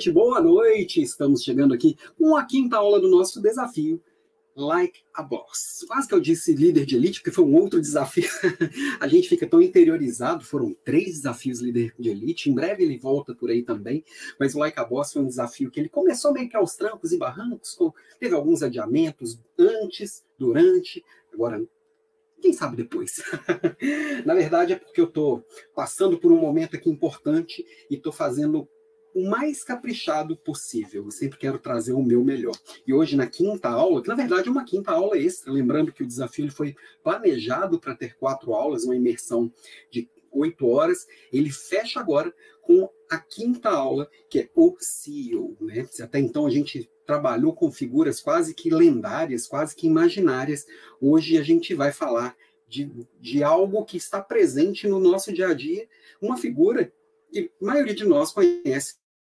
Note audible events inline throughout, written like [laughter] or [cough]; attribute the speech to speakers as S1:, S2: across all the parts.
S1: noite, boa noite. Estamos chegando aqui com a quinta aula do nosso desafio Like a Boss. Quase que eu disse líder de elite, porque foi um outro desafio. [laughs] a gente fica tão interiorizado, foram três desafios líder de elite. Em breve ele volta por aí também. Mas o Like a Boss foi um desafio que ele começou meio que aos trancos e barrancos, teve alguns adiamentos antes, durante, agora quem sabe depois. [laughs] Na verdade, é porque eu estou passando por um momento aqui importante e estou fazendo o mais caprichado possível. Eu sempre quero trazer o meu melhor. E hoje, na quinta aula, que na verdade é uma quinta aula extra, lembrando que o desafio foi planejado para ter quatro aulas, uma imersão de oito horas, ele fecha agora com a quinta aula, que é o CEO. Né? Até então a gente trabalhou com figuras quase que lendárias, quase que imaginárias. Hoje a gente vai falar de, de algo que está presente no nosso dia a dia, uma figura que a maioria de nós conhece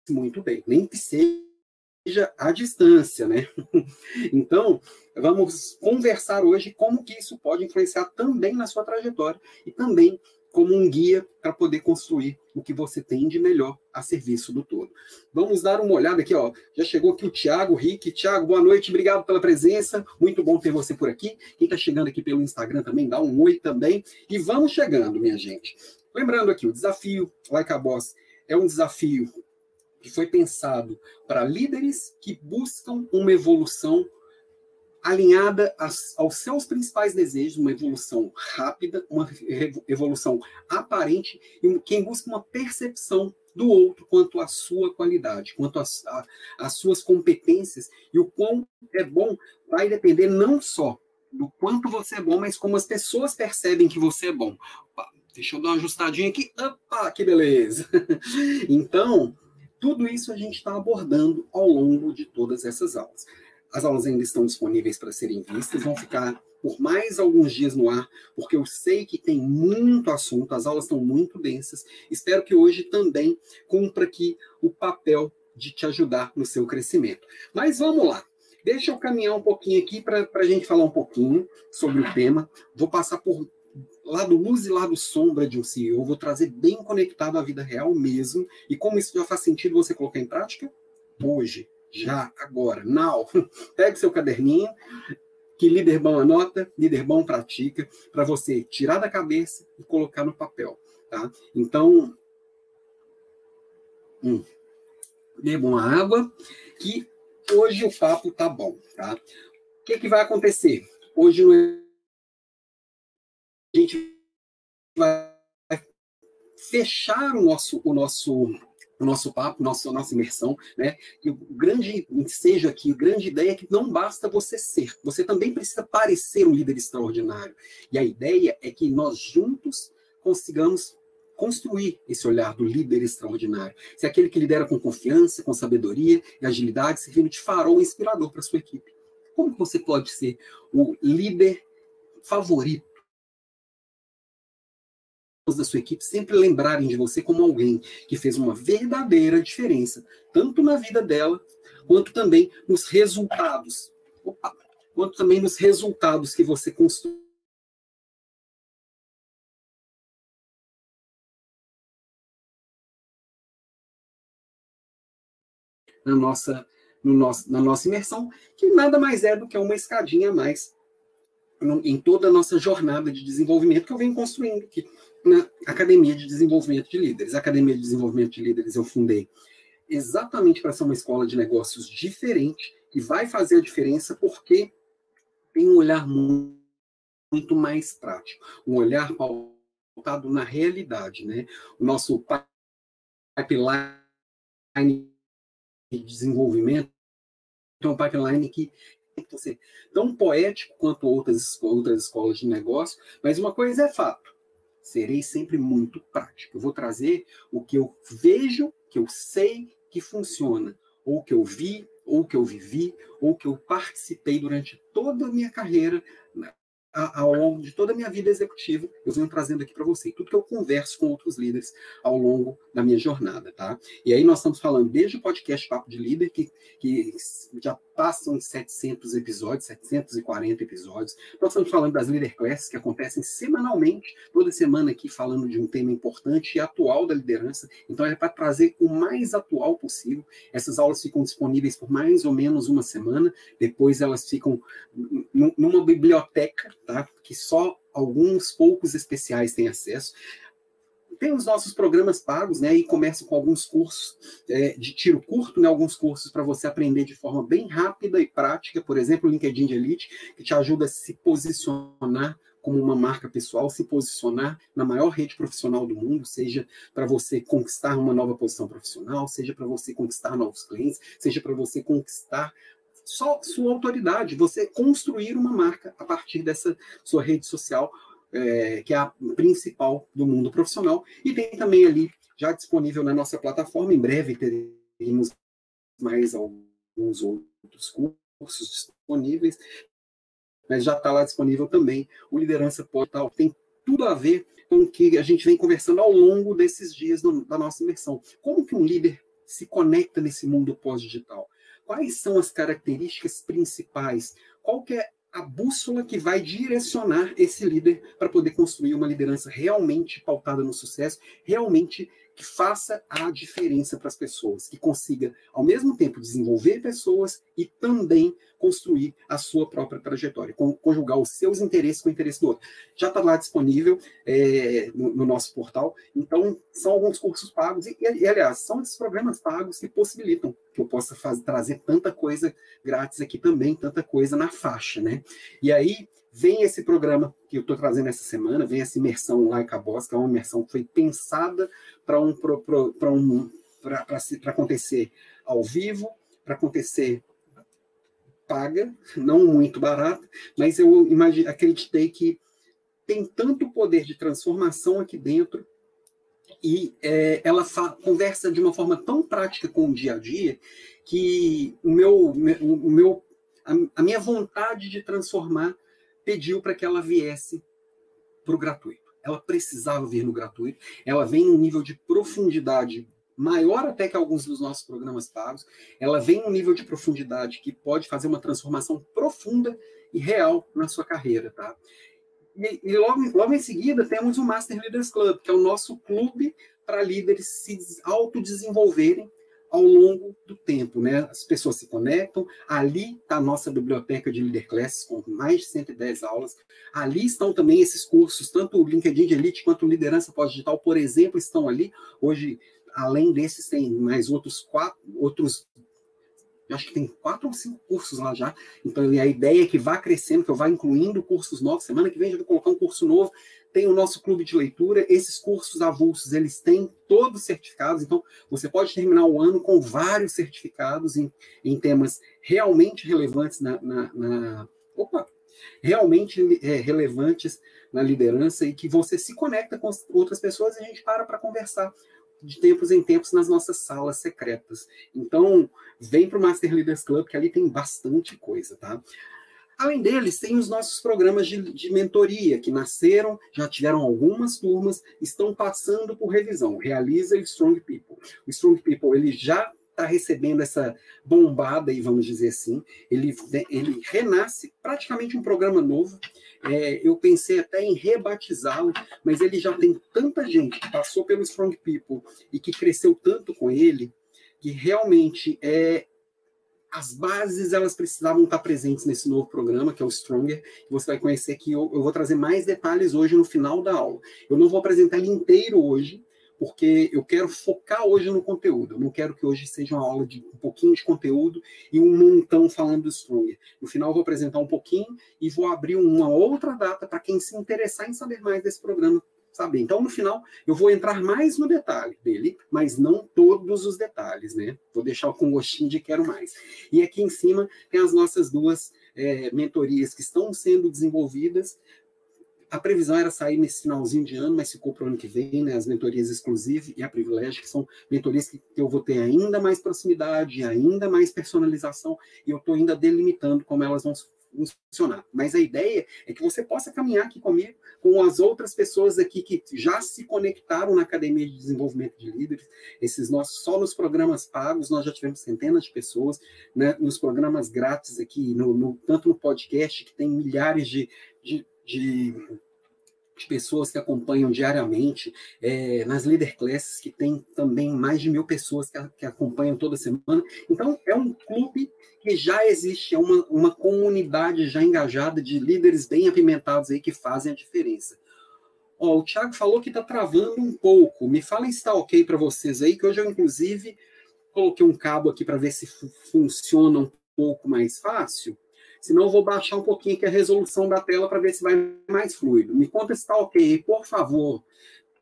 S1: muito bem, nem que seja à distância, né? [laughs] Então, vamos conversar hoje como que isso pode influenciar também na sua trajetória e também como um guia para poder construir o que você tem de melhor a serviço do todo. Vamos dar uma olhada aqui, ó. Já chegou aqui o Thiago Rick. Thiago, boa noite, obrigado pela presença. Muito bom ter você por aqui. Quem está chegando aqui pelo Instagram também, dá um oi também. E vamos chegando, minha gente. Lembrando aqui, o desafio Like a Boss é um desafio que foi pensado para líderes que buscam uma evolução alinhada aos seus principais desejos, uma evolução rápida, uma evolução aparente e quem busca uma percepção do outro quanto à sua qualidade, quanto às suas competências e o quão é bom vai depender não só do quanto você é bom, mas como as pessoas percebem que você é bom. Deixa eu dar uma ajustadinha aqui. Opa, que beleza! [laughs] Então, tudo isso a gente está abordando ao longo de todas essas aulas. As aulas ainda estão disponíveis para serem vistas, vão ficar por mais alguns dias no ar, porque eu sei que tem muito assunto, as aulas estão muito densas. Espero que hoje também cumpra aqui o papel de te ajudar no seu crescimento. Mas vamos lá. Deixa eu caminhar um pouquinho aqui para a gente falar um pouquinho sobre o tema. Vou passar por lado luz e lado sombra de um CEO, vou trazer bem conectado à vida real mesmo. E como isso já faz sentido você colocar em prática? Hoje, já, agora, now. [laughs] Pegue seu caderninho, que líder bom anota, líder bom pratica, para você tirar da cabeça e colocar no papel. Tá? Então, hum, bebam água, que hoje o papo tá bom. Tá? O que, que vai acontecer? Hoje não é a gente vai fechar o nosso, o nosso o nosso papo, nosso, nossa imersão, né? E o grande seja aqui, a grande ideia é que não basta você ser, você também precisa parecer um líder extraordinário. E a ideia é que nós juntos consigamos construir esse olhar do líder extraordinário. Se é aquele que lidera com confiança, com sabedoria e agilidade, servindo de farol inspirador para sua equipe. Como você pode ser o líder favorito da sua equipe sempre lembrarem de você como alguém que fez uma verdadeira diferença, tanto na vida dela, quanto também nos resultados. Opa, quanto também nos resultados que você construiu. Na nossa, no nosso, na nossa imersão, que nada mais é do que uma escadinha a mais em toda a nossa jornada de desenvolvimento que eu venho construindo aqui na Academia de Desenvolvimento de Líderes. A Academia de Desenvolvimento de Líderes eu fundei exatamente para ser uma escola de negócios diferente e vai fazer a diferença porque tem um olhar muito, muito mais prático, um olhar pautado na realidade, né? O nosso pipeline de desenvolvimento é um pipeline que tem ser tão poético quanto outras, outras escolas de negócio, mas uma coisa é fato, serei sempre muito prático. Eu vou trazer o que eu vejo, que eu sei que funciona, ou que eu vi, ou que eu vivi, ou que eu participei durante toda a minha carreira ao longo de toda a minha vida executiva, eu venho trazendo aqui para você, tudo que eu converso com outros líderes ao longo da minha jornada, tá? E aí nós estamos falando desde o podcast Papo de Líder, que, que já passam em 700 episódios, 740 episódios. Nós estamos falando das Leader Classes, que acontecem semanalmente, toda semana aqui falando de um tema importante e atual da liderança. Então é para trazer o mais atual possível. Essas aulas ficam disponíveis por mais ou menos uma semana, depois elas ficam numa biblioteca tá? que só alguns poucos especiais têm acesso. Tem os nossos programas pagos, né? E começa com alguns cursos é, de tiro curto, né? Alguns cursos para você aprender de forma bem rápida e prática, por exemplo, o LinkedIn de Elite, que te ajuda a se posicionar como uma marca pessoal, se posicionar na maior rede profissional do mundo, seja para você conquistar uma nova posição profissional, seja para você conquistar novos clientes, seja para você conquistar só sua autoridade, você construir uma marca a partir dessa sua rede social, é, que é a principal do mundo profissional. E tem também ali, já disponível na nossa plataforma, em breve teremos mais alguns outros cursos disponíveis, mas já está lá disponível também o Liderança Portal. Tem tudo a ver com o que a gente vem conversando ao longo desses dias do, da nossa imersão. Como que um líder se conecta nesse mundo pós-digital? Quais são as características principais, qual que é a bússola que vai direcionar esse líder para poder construir uma liderança realmente pautada no sucesso, realmente que faça a diferença para as pessoas, que consiga, ao mesmo tempo, desenvolver pessoas e também construir a sua própria trajetória, conjugar os seus interesses com o interesse do outro. Já está lá disponível é, no, no, nosso portal, então são alguns cursos pagos, e, e, aliás, são esses programas pagos que possibilitam que eu possa fazer, trazer tanta coisa grátis aqui também, tanta coisa na faixa, né? E aí, vem esse programa que eu estou trazendo essa semana, vem essa imersão Like a Boss, que é uma imersão que foi pensada para um, um, acontecer ao vivo, para acontecer paga, não muito barata, mas eu imagine, acreditei que tem tanto poder de transformação aqui dentro e é, ela conversa de uma forma tão prática com o dia a dia que o meu, o meu a, a minha vontade de transformar pediu para que ela viesse para o gratuito. Ela precisava vir no gratuito. Ela vem em um nível de profundidade maior até que alguns dos nossos programas pagos. Ela vem em um nível de profundidade que pode fazer uma transformação profunda e real na sua carreira, tá? E, e logo, logo em seguida temos o Master Leaders Club, que é o nosso clube para líderes se autodesenvolverem ao longo do tempo, né? As pessoas se conectam, ali está a nossa biblioteca de Leader Classes com mais de 110 aulas. Ali estão também esses cursos, tanto o LinkedIn de Elite quanto o Liderança Pós-Digital, por exemplo, estão ali. Hoje, além desses, tem mais outros quatro, outros Eu acho que tem quatro ou cinco cursos lá já. Então, a ideia é que vá crescendo, que eu vá incluindo cursos novos. Semana que vem eu vou colocar um curso novo. Tem o nosso clube de leitura. Esses cursos avulsos, eles têm todos certificados. Então, você pode terminar o ano com vários certificados em, em temas realmente relevantes na, na, na... Opa! Realmente é, relevantes na liderança e que você se conecta com outras pessoas e a gente para para conversar de tempos em tempos nas nossas salas secretas. Então, vem para o Master Leaders Club, que ali tem bastante coisa, tá? Além deles, tem os nossos programas de, de, mentoria, que nasceram, já tiveram algumas turmas, estão passando por revisão. Realiza o Strong People. O Strong People, ele já está recebendo essa bombada, e vamos dizer assim, ele, ele renasce praticamente um programa novo. É, eu pensei até em rebatizá-lo, mas ele já tem tanta gente que passou pelo Strong People e que cresceu tanto com ele, que realmente é, as bases elas precisavam estar presentes nesse novo programa, que é o Stronger, que você vai conhecer que eu, eu vou trazer mais detalhes hoje no final da aula. Eu não vou apresentar ele inteiro hoje, porque eu quero focar hoje no conteúdo. Eu não quero que hoje seja uma aula de um pouquinho de conteúdo e um montão falando do Stronger. No final, vou apresentar um pouquinho e vou abrir uma outra data para quem se interessar em saber mais desse programa saber. Então, no final, eu vou entrar mais no detalhe dele, mas não todos os detalhes, né? Vou deixar com gostinho de quero mais. E aqui em cima tem as nossas duas é, mentorias que estão sendo desenvolvidas a previsão era sair nesse finalzinho de ano, mas ficou para o ano que vem, né? As mentorias exclusivas e a privilégio, que são mentorias que eu vou ter ainda mais proximidade, ainda mais personalização, e eu estou ainda delimitando como elas vão funcionar. Mas a ideia é que você possa caminhar aqui comigo, com as outras pessoas aqui que já se conectaram na Academia de Desenvolvimento de Líderes, esses nossos, só nos programas pagos, nós já tivemos centenas de pessoas, né, nos programas grátis aqui, no, no, tanto no podcast, que tem milhares de, de de, de pessoas que acompanham diariamente, é, nas Leader Classes, que tem também mais de mil pessoas que, que acompanham toda semana. Então, é um clube que já existe, é uma, uma comunidade já engajada de líderes bem apimentados aí que fazem a diferença. Ó, o Thiago falou que está travando um pouco. Me falem se está ok para vocês aí, que hoje eu, inclusive, coloquei um cabo aqui para ver se funciona um pouco mais fácil. Senão eu vou baixar um pouquinho aqui a resolução da tela para ver se vai mais fluido. Me conta se está ok, por favor.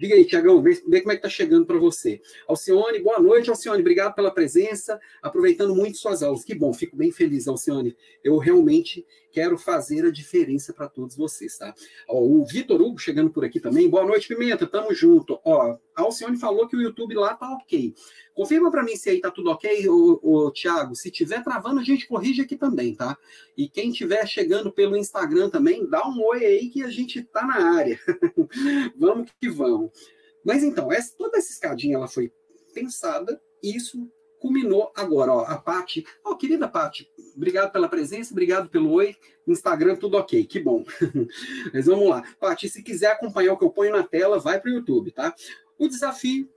S1: Diga aí, Tiagão, vê, vê, como é que está chegando para você. Alcione, boa noite, Alcione. Obrigado pela presença, aproveitando muito suas aulas. Que bom, fico bem feliz, Alcione. Eu realmente quero fazer a diferença para todos vocês, tá? Ó, o Vitor Hugo chegando por aqui também. Boa noite, Pimenta, tamo junto. Ó, a Alcione falou que o YouTube lá tá ok. Confirma para mim se aí tá tudo ok, ô, Thiago. Se tiver travando, a gente corrige aqui também, tá? E quem tiver chegando pelo Instagram também, dá um oi aí que a gente tá na área. [laughs] vamos que vamos. Mas então, essa, toda essa escadinha ela foi pensada, isso culminou agora, ó, a Pati. Ó, oh, querida Pati, obrigado pela presença, obrigado pelo oi. Instagram, tudo ok, que bom. [laughs] Mas vamos lá. Pati, se quiser acompanhar o que eu ponho na tela, vai para o YouTube, tá? O desafio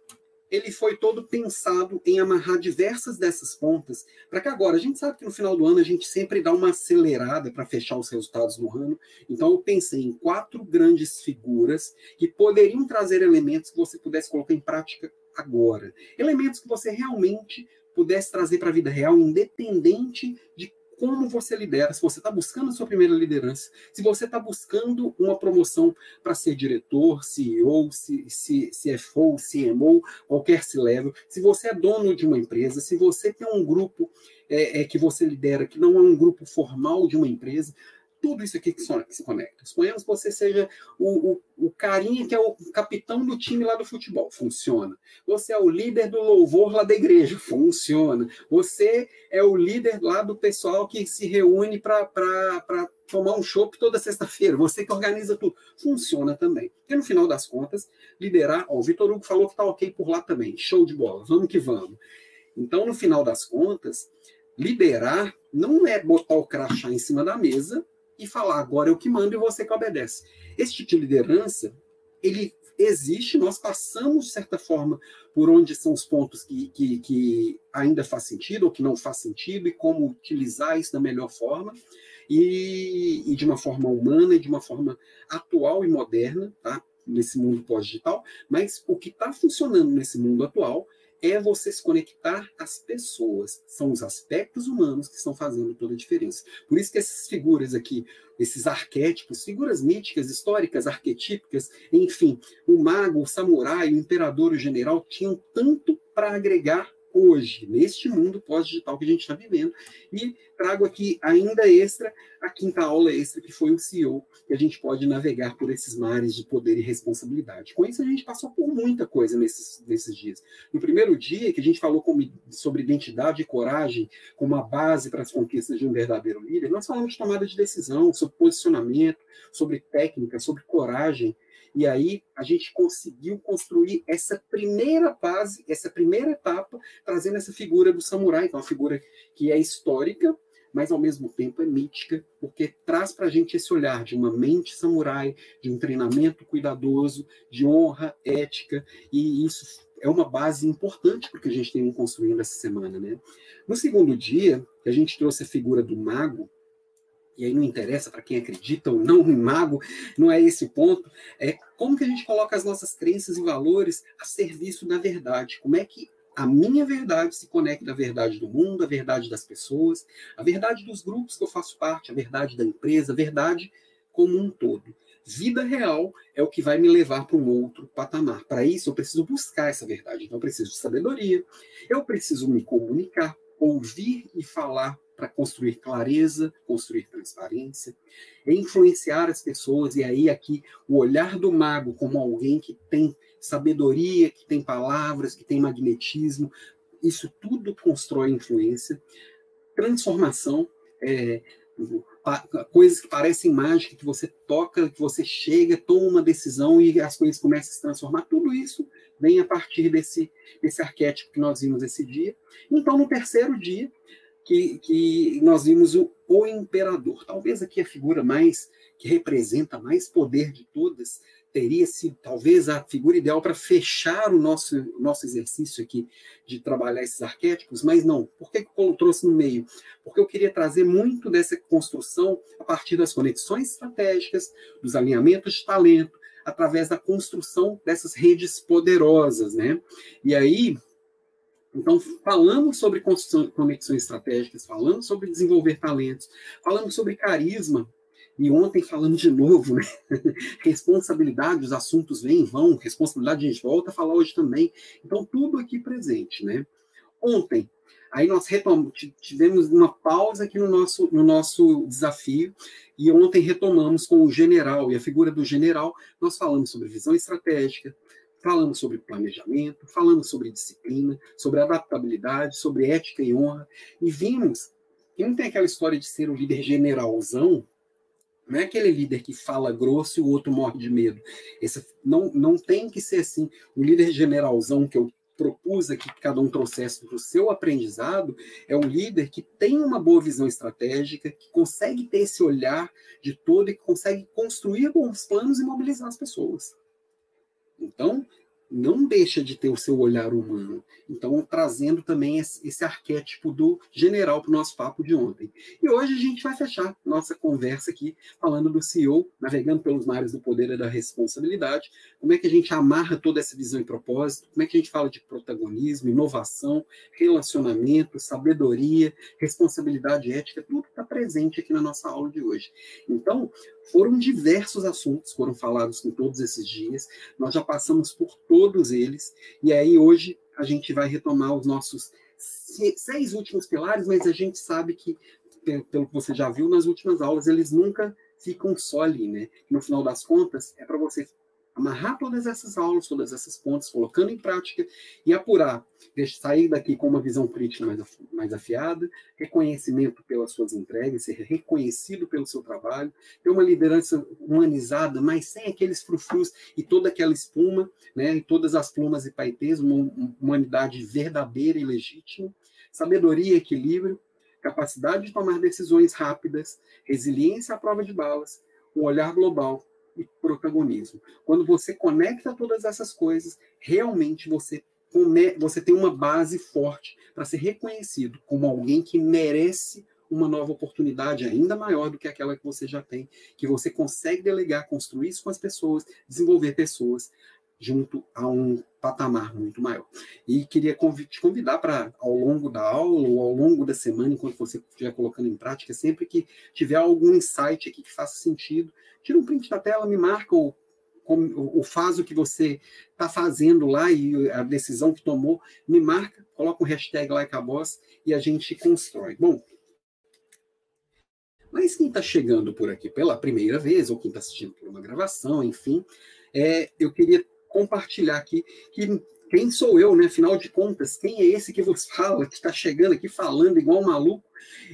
S1: ele foi todo pensado em amarrar diversas dessas pontas, para que agora, a gente sabe que no final do ano a gente sempre dá uma acelerada para fechar os resultados no ano, então eu pensei em quatro grandes figuras que poderiam trazer elementos que você pudesse colocar em prática agora. Elementos que você realmente pudesse trazer para a vida real, independente de como você lidera, se você está buscando a sua primeira liderança, se você está buscando uma promoção para ser diretor, CEO, CFO, CMO, qualquer C-level, se você é dono de uma empresa, se você tem um grupo é, é, que você lidera, que não é um grupo formal de uma empresa, tudo isso aqui que se conecta. Suponhamos que você seja o, o, o, carinha que é o capitão do time lá do futebol, funciona. Você é o líder do louvor lá da igreja, funciona. Você é o líder lá do pessoal que se reúne para tomar um chopp toda sexta-feira, você que organiza tudo, funciona também. Porque no final das contas, liderar, ó, o Vitor Hugo falou que tá ok por lá também, show de bola, vamos que vamos. Então, no final das contas, liderar não é botar o crachá em cima da mesa e falar agora eu que mando e você que obedece. Esse tipo de liderança, ele existe, nós passamos, de certa forma, por onde são os pontos que, que, que ainda faz sentido ou que não faz sentido e como utilizar isso da melhor forma e, e de uma forma humana e de uma forma atual e moderna, tá? nesse mundo pós-digital, mas o que está funcionando nesse mundo atual é você se conectar às pessoas. São os aspectos humanos que estão fazendo toda a diferença. Por isso que essas figuras aqui, esses arquétipos, figuras míticas, históricas, arquetípicas, enfim, o mago, o samurai, o imperador, o general, tinham tanto para agregar hoje, neste mundo pós-digital que a gente está vivendo. E trago aqui ainda extra, a quinta aula extra, que foi o CEO, que a gente pode navegar por esses mares de poder e responsabilidade. Com isso, a gente passou por muita coisa nesses, nesses dias. No primeiro dia, que a gente falou sobre identidade e coragem como a base para as conquistas de um verdadeiro líder, nós falamos de tomada de decisão, sobre posicionamento, sobre técnica, sobre coragem, e aí a gente conseguiu construir essa primeira fase, essa primeira etapa, trazendo essa figura do samurai, é uma figura que é histórica, mas ao mesmo tempo é mítica, porque traz para a gente esse olhar de uma mente samurai, de um treinamento cuidadoso, de honra, ética, e isso é uma base importante para o que a gente tem construindo essa semana. Né? No segundo dia, a gente trouxe a figura do mago, e aí não interessa para quem acredita ou não em mago, não é esse o ponto, é como que a gente coloca as nossas crenças e valores a serviço da verdade, como é que a minha verdade se conecta à verdade do mundo, à verdade das pessoas, à verdade dos grupos que eu faço parte, à verdade da empresa, à verdade como um todo. Vida real é o que vai me levar para um outro patamar. Para isso, eu preciso buscar essa verdade. Então, eu preciso de sabedoria, eu preciso me comunicar, ouvir e falar para construir clareza, construir transparência, influenciar as pessoas, e aí aqui o olhar do mago como alguém que tem sabedoria, que tem palavras, que tem magnetismo, isso tudo constrói influência, transformação, é, coisas que parecem mágicas, que você toca, que você chega, toma uma decisão e as coisas começam a se transformar, tudo isso vem a partir desse, desse arquétipo que nós vimos esse dia. Então, no terceiro dia, que, que nós vimos o, o imperador. Talvez aqui a figura mais que representa mais poder de todas teria sido talvez a figura ideal para fechar o nosso, nosso exercício aqui de trabalhar esses arquétipos, mas não. Por que eu trouxe no meio? Porque eu queria trazer muito dessa construção a partir das conexões estratégicas, dos alinhamentos de talento, através da construção dessas redes poderosas, né? E aí, então, falamos sobre conexões estratégicas, falamos sobre desenvolver talentos, falamos sobre carisma, e ontem falando de novo, né? [laughs] responsabilidade, os assuntos vêm e vão, responsabilidade a gente volta a falar hoje também. Então, tudo aqui presente, né? Ontem, aí nós retomamos, tivemos uma pausa aqui no nosso, no nosso desafio, e ontem retomamos com o general, e a figura do general, nós falamos sobre visão estratégica, falamos sobre planejamento, falamos sobre disciplina, sobre adaptabilidade, sobre ética e honra, e vimos que não tem aquela história de ser o líder generalzão, não é aquele líder que fala grosso e o outro morre de medo. Esse, não, não tem que ser assim. O líder generalzão que eu propus aqui que cada um trouxesse para o seu aprendizado é um líder que tem uma boa visão estratégica, que consegue ter esse olhar de todo e que consegue construir bons planos e mobilizar as pessoas. Então, não deixa de ter o seu olhar humano. Então, trazendo também esse arquétipo do general para o nosso papo de ontem. E hoje a gente vai fechar nossa conversa aqui falando do CEO, navegando pelos mares do poder e da responsabilidade. Como é que a gente amarra toda essa visão e propósito? Como é que a gente fala de protagonismo, inovação, relacionamento, sabedoria, responsabilidade ética? Tudo está presente aqui na nossa aula de hoje. Então, foram diversos assuntos, foram falados em todos esses dias, nós já passamos por todos eles, e aí hoje a gente vai retomar os nossos seis últimos pilares, mas a gente sabe que, pelo que você já viu nas últimas aulas, eles nunca ficam só ali, né? No final das contas, é para você amarrar todas essas aulas, todas essas pontes, colocando em prática e apurar, sair daqui com uma visão crítica mais, mais afiada, reconhecimento pelas suas entregas, ser reconhecido pelo seu trabalho, ter uma liderança humanizada, mas sem aqueles frufrus e toda aquela espuma, né, e todas as plumas e paetês, uma humanidade verdadeira e legítima, sabedoria e equilíbrio, capacidade de tomar decisões rápidas, resiliência à prova de balas, um olhar global e protagonismo. Quando você conecta todas essas coisas, realmente você, você tem uma base forte para ser reconhecido como alguém que merece uma nova oportunidade ainda maior do que aquela que você já tem, que você consegue delegar, construir isso com as pessoas, desenvolver pessoas junto a um patamar muito maior. E queria te convidar para, ao longo da aula ou ao longo da semana, enquanto você estiver colocando em prática, sempre que tiver algum insight aqui que faça sentido, tira um print da tela, me marca ou, ou faz o que você está fazendo lá e a decisão que tomou, me marca, coloca um hashtag like a boss e a gente constrói. Bom, mas quem está chegando por aqui pela primeira vez, ou quem está assistindo por uma gravação, enfim, é, eu queria compartilhar aqui que quem sou eu, né? Afinal de contas, quem é esse que vos fala, que está chegando aqui falando igual um maluco?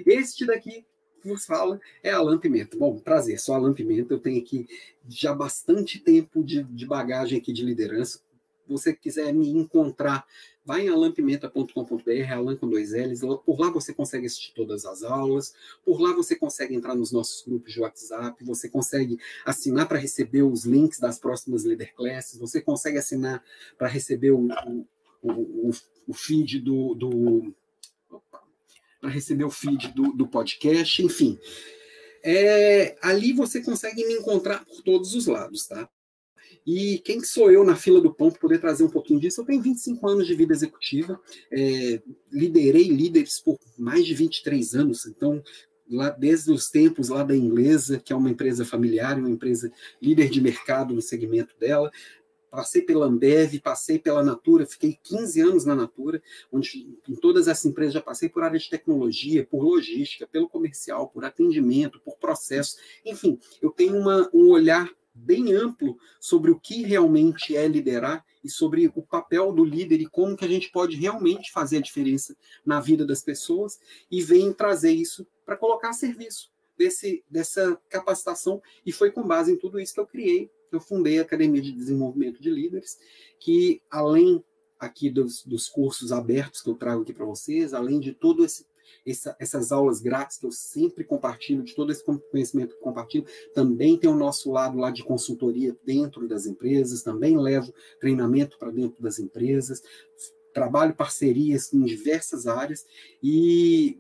S1: Este daqui que vos fala é Alan Pimenta. Bom, prazer, sou Alan Pimenta, eu tenho aqui já bastante tempo de, de bagagem aqui de liderança. Você quiser me encontrar vai em alampimenta.com.br, alan com dois L's, por lá você consegue assistir todas as aulas, por lá você consegue entrar nos nossos grupos de WhatsApp, você consegue assinar para receber os links das próximas Leader Classes, você consegue assinar para receber o, o, o, o, feed do... do para receber o feed do, do podcast, enfim. É, ali você consegue me encontrar por todos os lados, tá? E quem sou eu na fila do pão para poder trazer um pouquinho disso? Eu tenho 25 anos de vida executiva, é, liderei líderes por mais de 23 anos, então lá desde os tempos lá da Inglesa, que é uma empresa familiar, uma empresa líder de mercado no segmento dela, passei pela Ambev, passei pela Natura, fiquei 15 anos na Natura, onde em todas essas empresas já passei por área de tecnologia, por logística, pelo comercial, por atendimento, por processo, enfim, eu tenho uma, um olhar bem amplo sobre o que realmente é liderar e sobre o papel do líder e como que a gente pode realmente fazer a diferença na vida das pessoas e vem trazer isso para colocar a serviço desse, dessa capacitação. E foi com base em tudo isso que eu criei, eu fundei a Academia de Desenvolvimento de Líderes, que além aqui dos, dos cursos abertos que eu trago aqui para vocês, além de todo esse essa, essas aulas grátis que eu sempre compartilho, de todo esse conhecimento que compartilho, também tem o nosso lado lá de consultoria dentro das empresas, também levo treinamento para dentro das empresas, trabalho parcerias em diversas áreas e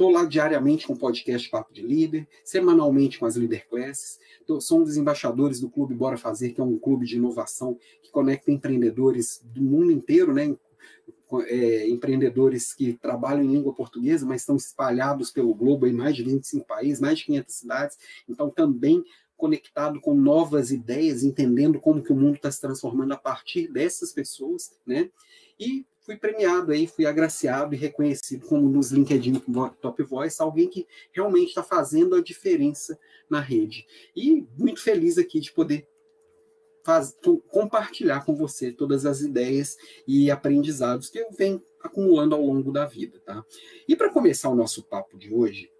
S1: Estou lá diariamente com o podcast Papo de Líder, semanalmente com as Leader Classes. Tô, sou um dos embaixadores do Clube Bora Fazer, que é um clube de inovação que conecta empreendedores do mundo inteiro, né, é, empreendedores que trabalham em língua portuguesa, mas estão espalhados pelo globo em mais de 25 países, mais de 500 cidades, então também conectado com novas ideias, entendendo como que o mundo está se transformando a partir dessas pessoas, né? E fui premiado aí, fui agraciado e reconhecido como nos LinkedIn Top Voice, alguém que realmente está fazendo a diferença na rede. E muito feliz aqui de poder faz, compartilhar com você todas as ideias e aprendizados que eu venho acumulando ao longo da vida, tá? E para começar o nosso papo de hoje,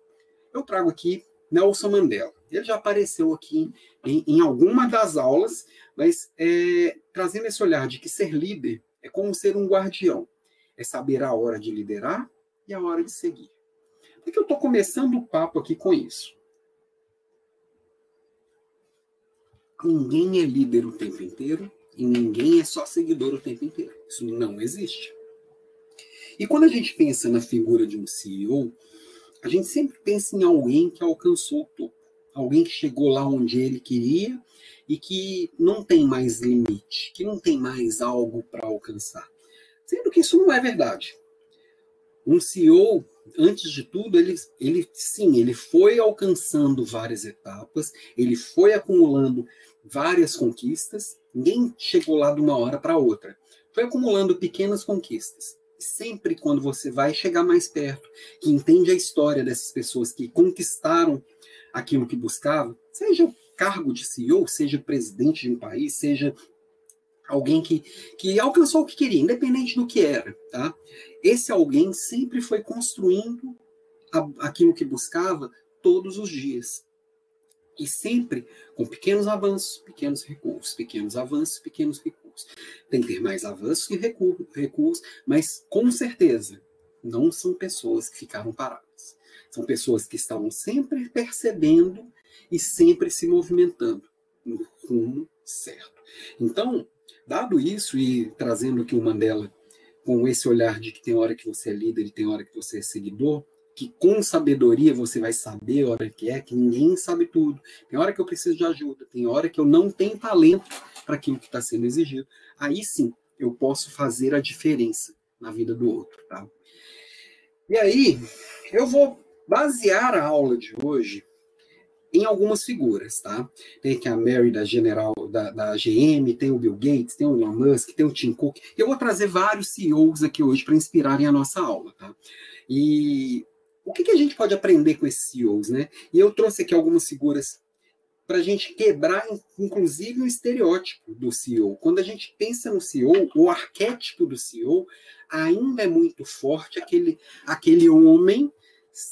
S1: eu trago aqui Nelson Mandela. Ele já apareceu aqui em, em alguma das aulas, mas é, trazendo esse olhar de que ser líder é como ser um guardião, é saber a hora de liderar e a hora de seguir. Por que eu estou começando o papo aqui com isso? Ninguém é líder o tempo inteiro e ninguém é só seguidor o tempo inteiro. Isso não existe. E quando a gente pensa na figura de um CEO, a gente sempre pensa em alguém que alcançou o topo, alguém que chegou lá onde ele queria e que não tem mais limite, que não tem mais algo para alcançar. Sendo que isso não é verdade. Um CEO antes de tudo, ele, ele sim, ele foi alcançando várias etapas, ele foi acumulando várias conquistas, ninguém chegou lá de uma hora para outra. Foi acumulando pequenas conquistas. Sempre quando você vai chegar mais perto, que entende a história dessas pessoas que conquistaram aquilo que buscava, seja o cargo de CEO, seja presidente de um país, seja alguém que, que alcançou o que queria, independente do que era, tá? Esse alguém sempre foi construindo a, aquilo que buscava todos os dias. E sempre com pequenos avanços, pequenos recursos, pequenos avanços, pequenos recursos. Tem que ter mais avanços que recursos, mas com certeza não são pessoas que ficaram paradas. São pessoas que estavam sempre percebendo e sempre se movimentando no rumo certo. Então, dado isso e trazendo aqui o Mandela com esse olhar de que tem hora que você é líder e tem hora que você é seguidor, que com sabedoria você vai saber a hora que é, que ninguém sabe tudo. Tem hora que eu preciso de ajuda, tem hora que eu não tenho talento para aquilo que está sendo exigido. Aí sim, eu posso fazer a diferença na vida do outro, tá? E aí, eu vou basear a aula de hoje em algumas figuras, tá? Tem aqui a Mary da General da, da, GM, tem o Bill Gates, tem o Elon Musk, tem o Tim Cook. Eu vou trazer vários CEOs aqui hoje para inspirarem a nossa aula, tá? E o que, que, a gente pode aprender com esses CEOs, né? E eu trouxe aqui algumas figuras para a gente quebrar, inclusive, o estereótipo do CEO. Quando a gente pensa no CEO, o arquétipo do CEO ainda é muito forte, aquele, aquele homem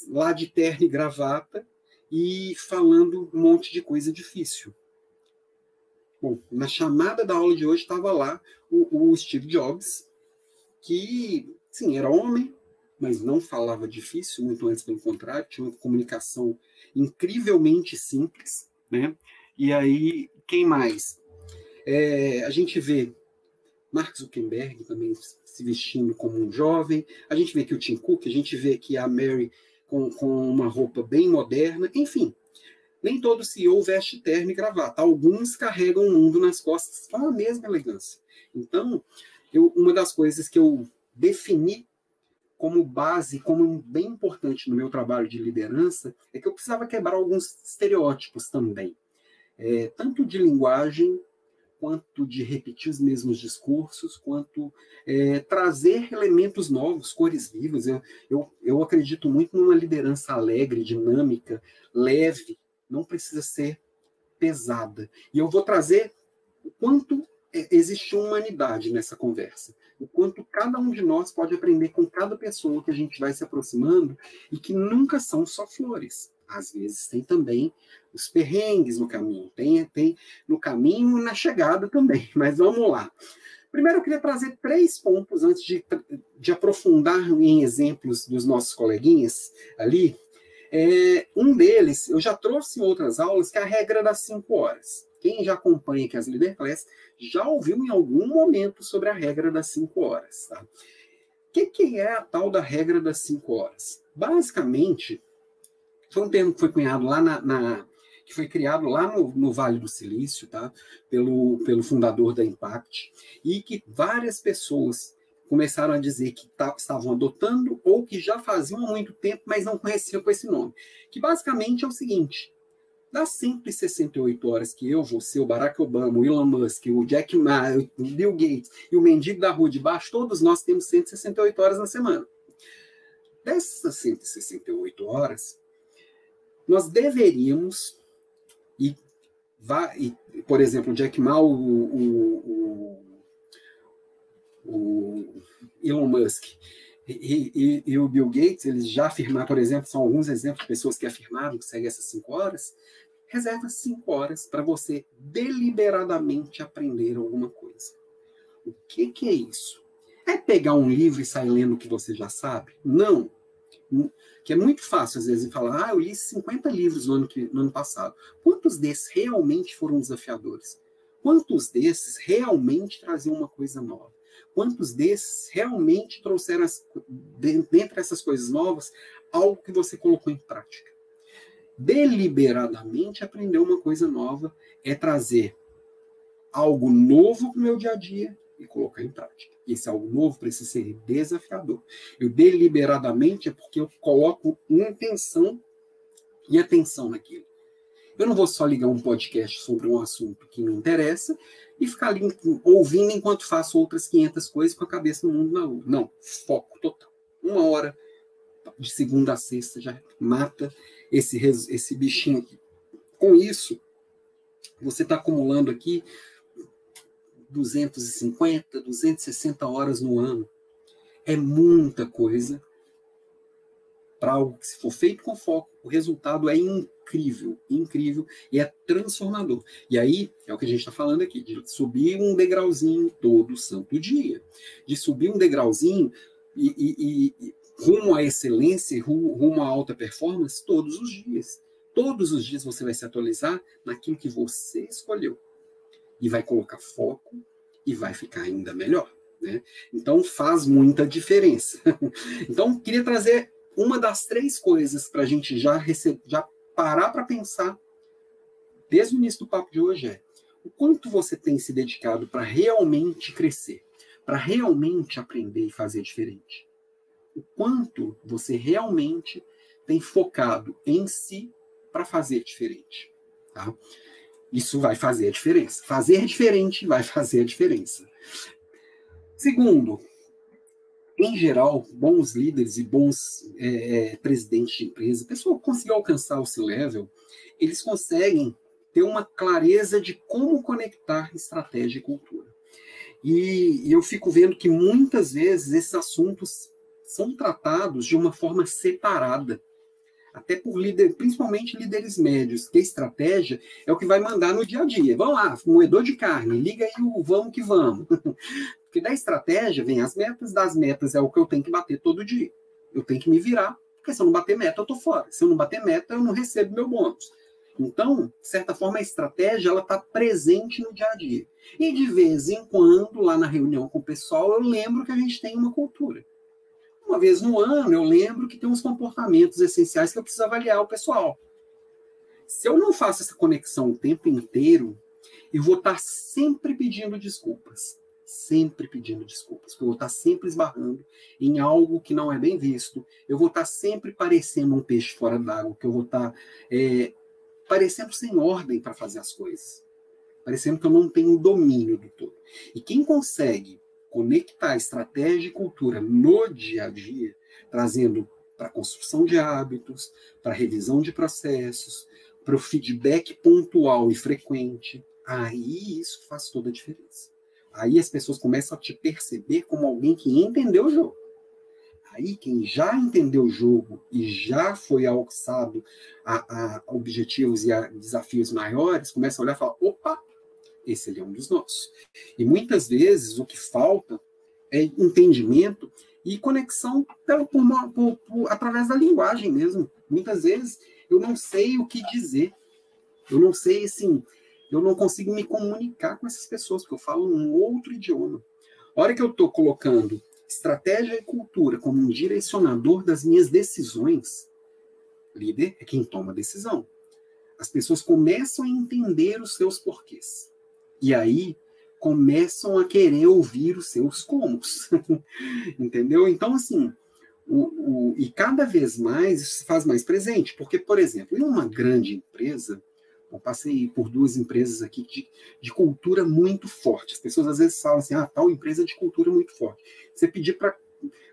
S1: lá de terno e gravata e falando um monte de coisa difícil. Bom, na chamada da aula de hoje estava lá o, o Steve Jobs, que, sim, era homem, mas não falava difícil, muito antes pelo contrário, tinha uma comunicação incrivelmente simples, né? E aí, quem mais? É, a gente vê Mark Zuckerberg também se vestindo como um jovem, a gente vê que o Tim Cook, a gente vê que a Mary com, com uma roupa bem moderna, enfim. Nem todo CEO veste terno e gravata. Alguns carregam o mundo nas costas com a mesma elegância. Então, eu, uma das coisas que eu defini como base, como bem importante no meu trabalho de liderança, é que eu precisava quebrar alguns estereótipos também. É, tanto de linguagem quanto de repetir os mesmos discursos, quanto é, trazer elementos novos, cores vivas. Eu, eu, eu acredito muito numa liderança alegre, dinâmica, leve, não precisa ser pesada. E eu vou trazer o quanto existe humanidade nessa conversa, o quanto cada um de nós pode aprender com cada pessoa que a gente vai se aproximando e que nunca são só flores às vezes tem também os perrengues no caminho, tem, tem no caminho e na chegada também, [laughs] mas vamos lá. Primeiro, eu queria trazer três pontos antes de, de aprofundar em exemplos dos nossos coleguinhas ali. É, um deles, eu já trouxe em outras aulas, que é a regra das cinco horas. Quem já acompanha aqui as Leader Class já ouviu em algum momento sobre a regra das cinco horas. Tá? O que, que é a tal da regra das cinco horas? Basicamente, foi um termo que foi cunhado lá na, na que foi criado lá no, no, Vale do Silício, tá? Pelo, pelo fundador da Impact, e que várias pessoas começaram a dizer que estavam adotando ou que já faziam há muito tempo, mas não conheciam com esse nome. Que basicamente é o seguinte: das 168 horas que eu, você, o Barack Obama, o Elon Musk, o Jack Ma, o Bill Gates e o mendigo da rua de baixo, todos nós temos 168 horas na semana. Dessas 168 horas, nós deveríamos, e, e por exemplo, o Jack Ma, o, o, o, Elon Musk e, e, e, o Bill Gates, eles já afirmaram, por exemplo, são alguns exemplos de pessoas que afirmaram que seguem essas cinco horas, reserva cinco horas para você deliberadamente aprender alguma coisa. O que, que é isso? É pegar um livro e sair lendo o que você já sabe? Não que é muito fácil, às vezes, falar, ah, eu li 50 livros no ano, que, no ano passado. Quantos desses realmente foram desafiadores? Quantos desses realmente traziam uma coisa nova? Quantos desses realmente trouxeram, as, dentre essas coisas novas, algo que você colocou em prática? Deliberadamente aprender uma coisa nova é trazer algo novo para o meu dia a dia e colocar em prática. Esse algo novo precisa ser desafiador. Eu deliberadamente é porque eu coloco intenção e atenção naquilo. Eu não vou só ligar um podcast sobre um assunto que me interessa e ficar ali ouvindo enquanto faço outras 500 coisas com a cabeça no mundo na lua. Não, foco total. Uma hora de segunda a sexta já mata esse, esse bichinho aqui. Com isso, você está acumulando aqui 250, 260 horas no ano. É muita coisa para algo que, se for feito com foco, o resultado é incrível, incrível e é transformador. E aí é o que a gente está falando aqui, de subir um degrauzinho todo santo dia, de subir um degrauzinho e, e, e rumo à excelência, rumo à alta performance todos os dias. Todos os dias você vai se atualizar naquilo que você escolheu e vai colocar foco e vai ficar ainda melhor. Né? Então faz muita diferença. [laughs] então queria trazer uma das três coisas para a gente já, receber, já parar para pensar desde o início do papo de hoje é o quanto você tem se dedicado para realmente crescer, para realmente aprender e fazer diferente. O quanto você realmente tem focado em si para fazer diferente. Tá? Isso vai fazer a diferença. Fazer diferente vai [laughs] fazer a diferença. Segundo, em geral, bons líderes e bons é, é presidentes de empresa, pessoa que conseguiu alcançar o seu level, eles conseguem ter uma clareza de como conectar estratégia e cultura. E, e eu fico vendo que muitas vezes esses assuntos são tratados de uma forma separada até por líder, principalmente líderes médios, que a estratégia é o que vai mandar no dia a dia. Vamos lá, moedor de carne, liga aí o vamos que vamos. [laughs] Porque da estratégia vem as metas, das metas é o que eu tenho que bater todo dia. Eu tenho que me virar, porque se eu não bater meta, eu tô fora. Se eu não bater meta, eu não recebo meu bônus. Então, de certa forma, a estratégia ela está presente no dia a dia. E de vez em quando, lá na reunião com o pessoal, eu lembro que a gente tem uma cultura. Uma vez no ano, eu lembro que tem uns comportamentos essenciais que eu preciso avaliar o pessoal. Se eu não faço essa conexão o tempo inteiro, eu vou estar sempre pedindo desculpas. Sempre pedindo desculpas. Porque eu vou estar sempre esbarrando em algo que não é bem visto. Eu vou estar sempre parecendo um peixe fora d'água. Que eu vou estar é, parecendo sem ordem para fazer as coisas, parecendo que eu não tenho domínio do todo. E quem consegue conectar estratégia e cultura no dia a dia, trazendo para construção de hábitos, para revisão de processos, para o feedback pontual e frequente, aí isso faz toda a diferença. Aí as pessoas começam a te perceber como alguém que entendeu o jogo. Aí quem já entendeu o jogo e já foi alçado a, a objetivos e a desafios maiores, começa a olhar e falar, opa, esse ali é um dos nossos. E muitas vezes o que falta é entendimento e conexão por, por, por, através da linguagem mesmo. Muitas vezes eu não sei o que dizer. Eu não sei, assim, eu não consigo me comunicar com essas pessoas, porque eu falo um outro idioma. A hora que eu estou colocando Estratégia e cultura como um direcionador das minhas decisões. Líder é quem toma a decisão. As pessoas começam a entender os seus porquês. E aí começam a querer ouvir os seus comos. [laughs] Entendeu? Então, assim, o, o, e cada vez mais isso se faz mais presente. Porque, por exemplo, em uma grande empresa, eu passei por duas empresas aqui de, de, cultura muito forte. As pessoas às vezes falam assim: ah, tal empresa de cultura muito forte. Você pedir para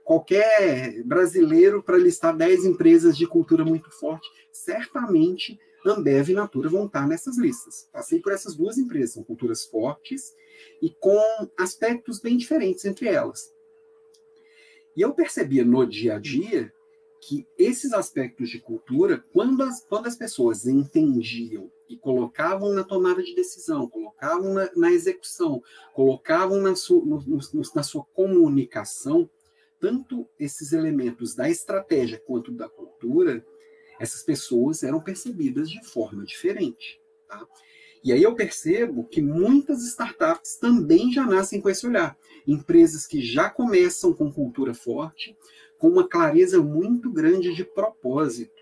S1: qualquer brasileiro para listar 10 empresas de cultura muito forte, certamente Ambev e Natura vão estar nessas listas. Passei por essas duas empresas, são culturas fortes e com aspectos bem diferentes entre elas. E eu percebia no dia a dia que esses aspectos de cultura, quando as, quando as pessoas entendiam e colocavam na tomada de decisão, colocavam na, na execução, colocavam na, su, no, no, na sua comunicação, tanto esses elementos da estratégia quanto da cultura, essas pessoas eram percebidas de forma diferente. Tá? E aí eu percebo que muitas startups também já nascem com esse olhar. Empresas que já começam com cultura forte, com uma clareza muito grande de propósito.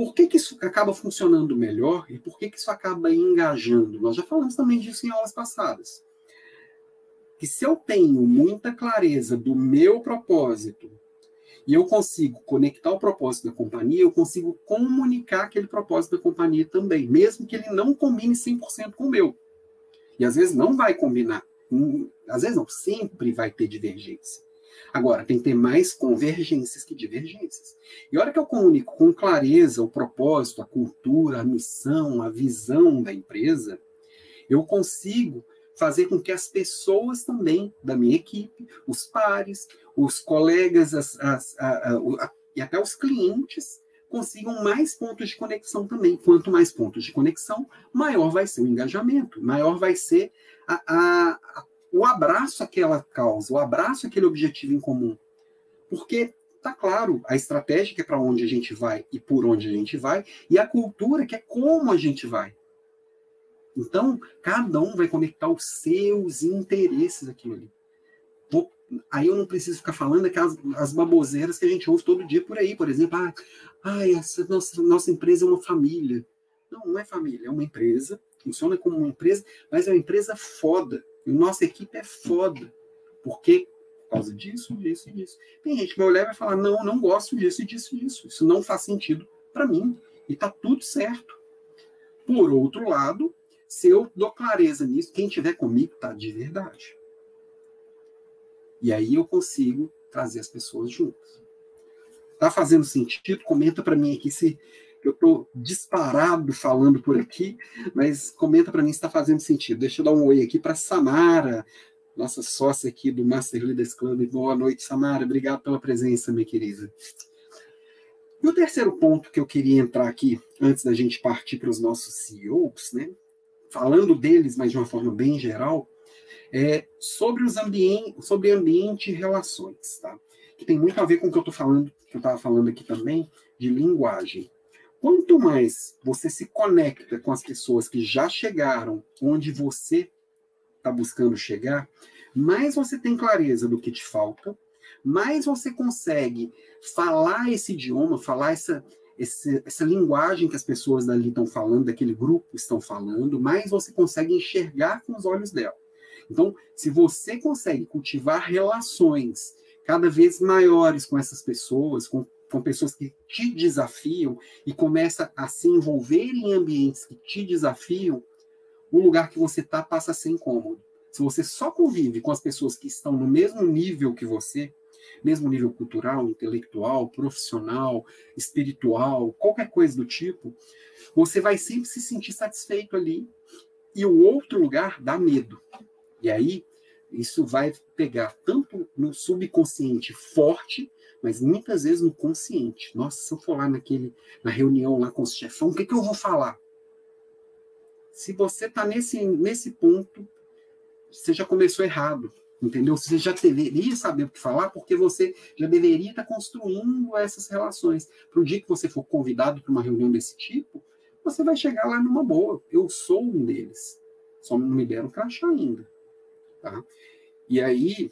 S1: Por que, que isso acaba funcionando melhor e por que, que isso acaba engajando? Nós já falamos também disso em aulas passadas. Que se eu tenho muita clareza do meu propósito e eu consigo conectar o propósito da companhia, eu consigo comunicar aquele propósito da companhia também, mesmo que ele não combine 100% com o meu. E às vezes não vai combinar. Hum, às vezes não, sempre vai ter divergência. Agora, tem que ter mais convergências que divergências. E a hora que eu comunico com clareza o propósito, a cultura, a missão, a visão da empresa, eu consigo fazer com que as pessoas também da minha equipe, os pares, os colegas as, as, a, a, e até os clientes consigam mais pontos de conexão também. Quanto mais pontos de conexão, maior vai ser o engajamento, maior vai ser a, o abraço àquela causa, o abraço àquele objetivo em comum. Porque tá claro a estratégia que é para onde a gente vai e por onde a gente vai, e a cultura que é como a gente vai. Então, cada um vai conectar os seus interesses aquilo ali. Vou, aí eu não preciso ficar falando aquelas as baboseiras que a gente ouve todo dia por aí, por exemplo, ah, ah essa nossa, nossa empresa é uma família. Não, não é família, é uma empresa, funciona como uma empresa, mas é uma empresa foda. E nossa equipe é foda. Porque por causa disso, disso disso. Tem gente que vai olhar e vai falar: não, não gosto disso disso disso. Isso não faz sentido para mim. E tá tudo certo. Por outro lado, se eu dou clareza nisso, quem tiver comigo tá de verdade. E aí eu consigo trazer as pessoas juntas. Tá fazendo sentido? Comenta para mim aqui se eu estou disparado falando por aqui, mas comenta para mim se está fazendo sentido. Deixa eu dar um oi aqui para Samara, nossa sócia aqui do Master Leaders Club. Boa noite, Samara. Obrigado pela presença, minha querida. E o terceiro ponto que eu queria entrar aqui, antes da gente partir para os nossos CEOs, né? Falando deles, mas de uma forma bem geral, é sobre os ambientes, sobre ambiente e relações, tá? Que tem muito a ver com o que eu estou falando, que eu estava falando aqui também, de linguagem. Quanto mais você se conecta com as pessoas que já chegaram onde você está buscando chegar, mais você tem clareza do que te falta, mais você consegue falar esse idioma, falar essa, essa, essa linguagem que as pessoas dali estão falando, daquele grupo estão falando, mais você consegue enxergar com os olhos dela. Então, se você consegue cultivar relações cada vez maiores com essas pessoas, com, com pessoas que te desafiam e começa a se envolver em ambientes que te desafiam, o lugar que você está passa a ser incômodo. Se você só convive com as pessoas que estão no mesmo nível que você, mesmo nível cultural, intelectual, profissional, espiritual, qualquer coisa do tipo, você vai sempre se sentir satisfeito ali. E o outro lugar dá medo. E aí, isso vai pegar tanto no subconsciente forte, mas muitas vezes no consciente. Nossa, se eu for lá naquele, na reunião lá com o chefão, o que, que eu vou falar? Se você está nesse, nesse ponto, você já começou errado, entendeu? Você já deveria saber o que falar, porque você já deveria estar tá construindo essas relações. Para o dia que você for convidado para uma reunião desse tipo, você vai chegar lá numa boa. Eu sou um deles. Só não me deram crachá ainda. Tá? E aí,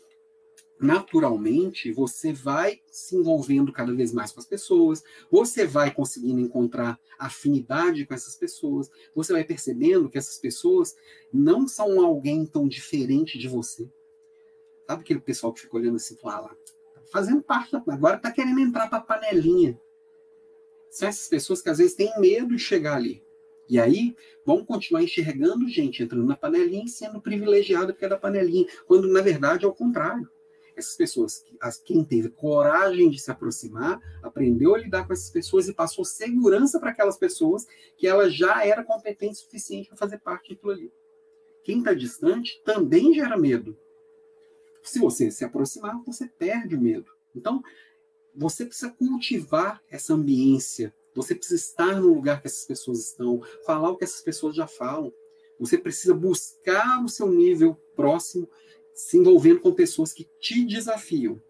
S1: naturalmente, você vai se envolvendo cada vez mais com as pessoas, você vai conseguindo encontrar afinidade com essas pessoas, você vai percebendo que essas pessoas não são alguém tão diferente de você. Sabe aquele pessoal que fica olhando assim, fala, lá, tá fazendo parte, agora está querendo entrar para a panelinha. São essas pessoas que às vezes têm medo de chegar ali. E aí vão continuar enxergando gente entrando na panelinha e sendo privilegiada porque é da panelinha, quando na verdade é o contrário essas pessoas, as, quem teve coragem de se aproximar, aprendeu a lidar com essas pessoas e passou segurança para aquelas pessoas que ela já era competente o suficiente para fazer parte daquilo ali. Quem está distante também gera medo. Se você se aproximar, você perde o medo. Então, você precisa cultivar essa ambiência. Você precisa estar no lugar que essas pessoas estão, falar o que essas pessoas já falam. Você precisa buscar o seu nível próximo se envolvendo com pessoas que te desafiam.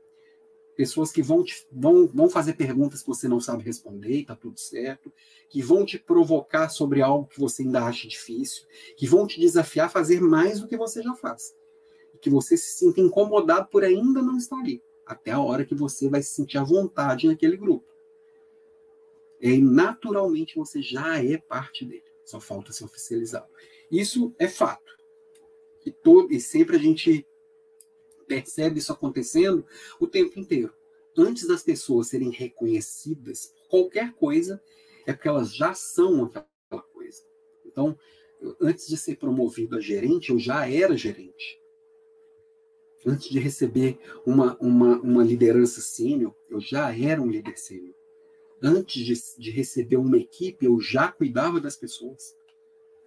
S1: Pessoas que vão, te, vão, vão fazer perguntas que você não sabe responder, está tudo certo, que vão te provocar sobre algo que você ainda acha difícil, que vão te desafiar a fazer mais do que você já faz. Que você se sinta incomodado por ainda não estar ali, até a hora que você vai se sentir à vontade naquele grupo. E naturalmente você já é parte dele, só falta se oficializar. Isso é fato. E, todo, e sempre a gente percebe isso acontecendo o tempo inteiro. Antes das pessoas serem reconhecidas por qualquer coisa, é porque elas já são aquela coisa. Então, eu, antes de ser promovido a gerente, eu já era gerente. Antes de receber uma, uma, uma liderança sênior, eu já era um líder sênior. Antes de, de receber uma equipe, eu já cuidava das pessoas.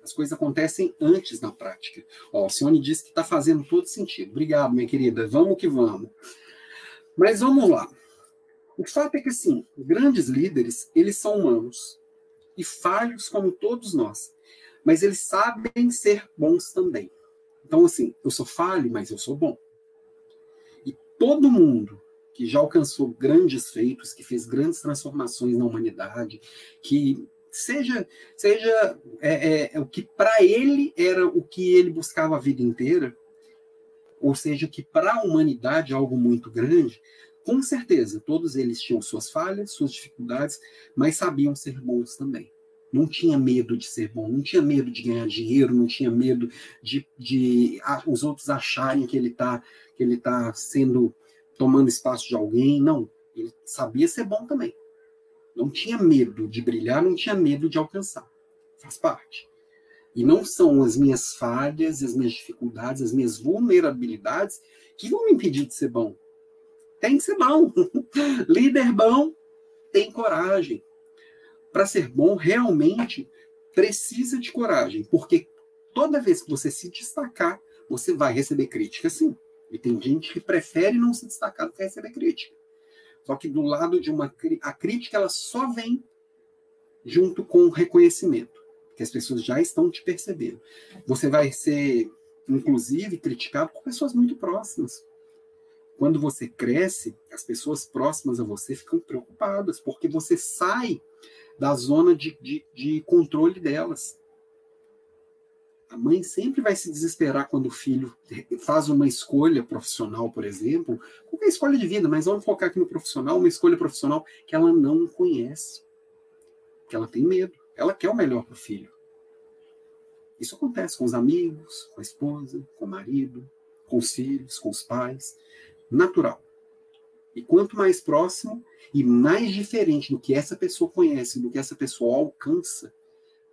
S1: As coisas acontecem antes na prática. Ó, a Sione disse que está fazendo todo sentido. Obrigado, minha querida. Vamos que vamos. Mas vamos lá. O fato é que, assim, grandes líderes, eles são humanos. E falhos como todos nós. Mas eles sabem ser bons também. Então, assim, eu sou falho, mas eu sou bom. E todo mundo que já alcançou grandes feitos, que fez grandes transformações na humanidade, que seja seja é, é, o que para ele era o que ele buscava a vida inteira, ou seja, que para a humanidade é algo muito grande, com certeza, todos eles tinham suas falhas, suas dificuldades, mas sabiam ser bons também. não tinha medo de ser bom, não tinha medo de ganhar dinheiro, não tinha medo de, de os outros acharem que ele está que ele tá sendo tomando espaço de alguém, não. Ele sabia ser bom também. Não tinha medo de brilhar, não tinha medo de alcançar. Faz parte. E não são as minhas falhas, as minhas dificuldades, as minhas vulnerabilidades que vão me impedir de ser bom. Tem que ser bom. [laughs] Líder bom tem coragem. Para ser bom, realmente precisa de coragem, porque toda vez que você se destacar, você vai receber crítica, sim. E tem gente que prefere não se destacar do que receber crítica. Só que do lado de uma a crítica ela só vem junto com o reconhecimento, que as pessoas já estão te percebendo. Você vai ser inclusive criticado por pessoas muito próximas. Quando você cresce, as pessoas próximas a você ficam preocupadas, porque você sai da zona de, de, de controle delas. A mãe sempre vai se desesperar quando o filho faz uma escolha profissional, por exemplo, qualquer escolha de vida, mas vamos focar aqui no profissional, uma escolha profissional que ela não conhece, que ela tem medo, ela quer o melhor para o filho. Isso acontece com os amigos, com a esposa, com o marido, com os filhos, com os pais, natural. E quanto mais próximo e mais diferente do que essa pessoa conhece, do que essa pessoa alcança,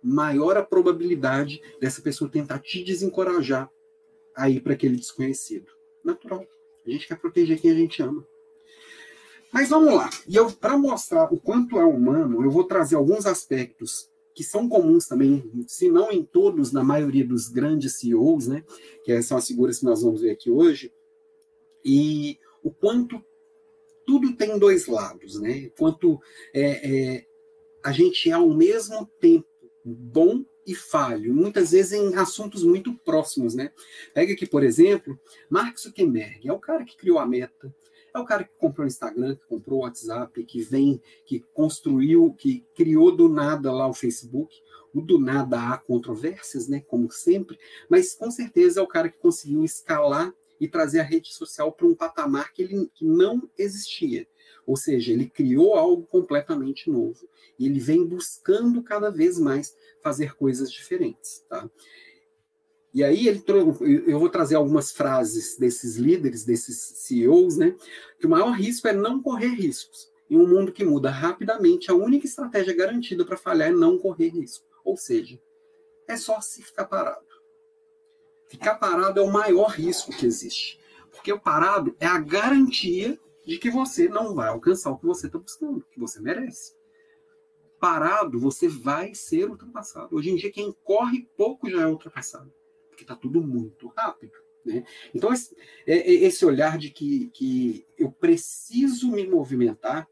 S1: maior a probabilidade dessa pessoa tentar te desencorajar a ir para aquele desconhecido. Natural. A gente quer proteger quem a gente ama. Mas vamos lá. E eu, para mostrar o quanto é humano, eu vou trazer alguns aspectos que são comuns também, se não em todos, na maioria dos grandes CEOs, né? Que são as figuras que nós vamos ver aqui hoje. E o quanto tudo tem dois lados, né? Quanto é, é, a gente é ao mesmo tempo bom e falho, muitas vezes em assuntos muito próximos, né? Pega aqui, por exemplo, Mark Zuckerberg, é o cara que criou a Meta, é o cara que comprou o Instagram, que comprou o WhatsApp, que vem, que construiu, que criou do nada lá o Facebook. O do nada há controvérsias, né? Como sempre, mas com certeza é o cara que conseguiu escalar e trazer a rede social para um patamar que ele que não existia. Ou seja, ele criou algo completamente novo e ele vem buscando cada vez mais fazer coisas diferentes, tá? E aí ele eu vou trazer algumas frases desses líderes, desses CEOs, né? Que o maior risco é não correr riscos. Em um mundo que muda rapidamente, a única estratégia garantida para falhar é não correr risco. Ou seja, é só se ficar parado. Ficar parado é o maior risco que existe. Porque o parado é a garantia de que você não vai alcançar o que você está buscando, que você merece. Parado, você vai ser ultrapassado. Hoje em dia, quem corre pouco já é ultrapassado, porque está tudo muito rápido. Né? Então, esse, é, é, esse olhar de que, que eu preciso me movimentar,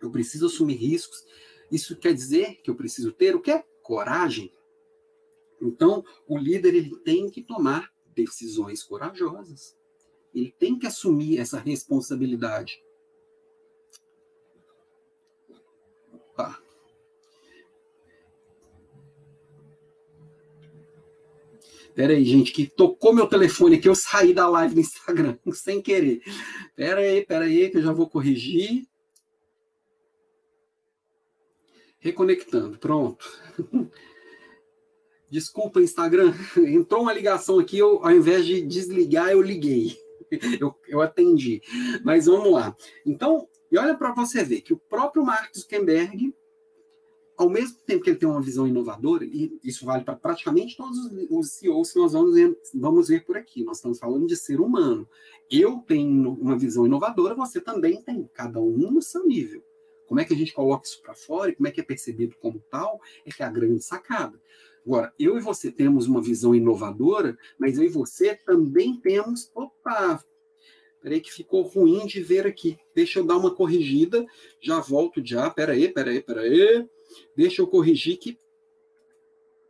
S1: eu preciso assumir riscos, isso quer dizer que eu preciso ter o quê? Coragem. Então, o líder ele tem que tomar decisões corajosas. Ele tem que assumir essa responsabilidade. Opa. Pera aí, gente, que tocou meu telefone aqui, eu saí da live do Instagram, [laughs] sem querer. Pera aí, pera aí, que eu já vou corrigir. Reconectando, pronto. [laughs] Desculpa, Instagram, [laughs] entrou uma ligação aqui, eu, ao invés de desligar, eu liguei. [laughs] eu, eu atendi. Mas vamos lá. Então, e olha para você ver que o próprio Mark Zuckerberg, ao mesmo tempo que ele tem uma visão inovadora, e isso vale para praticamente todos os CEOs que nós vamos ver, vamos ver por aqui, nós estamos falando de ser humano. Eu tenho uma visão inovadora, você também tem, cada um no seu nível. Como é que a gente coloca isso para fora e como é que é percebido como tal, é que é a grande sacada. Agora, eu e você temos uma visão inovadora, mas eu e você também temos. Opa! Peraí, que ficou ruim de ver aqui. Deixa eu dar uma corrigida. Já volto já. Peraí, peraí, peraí. Deixa eu corrigir que.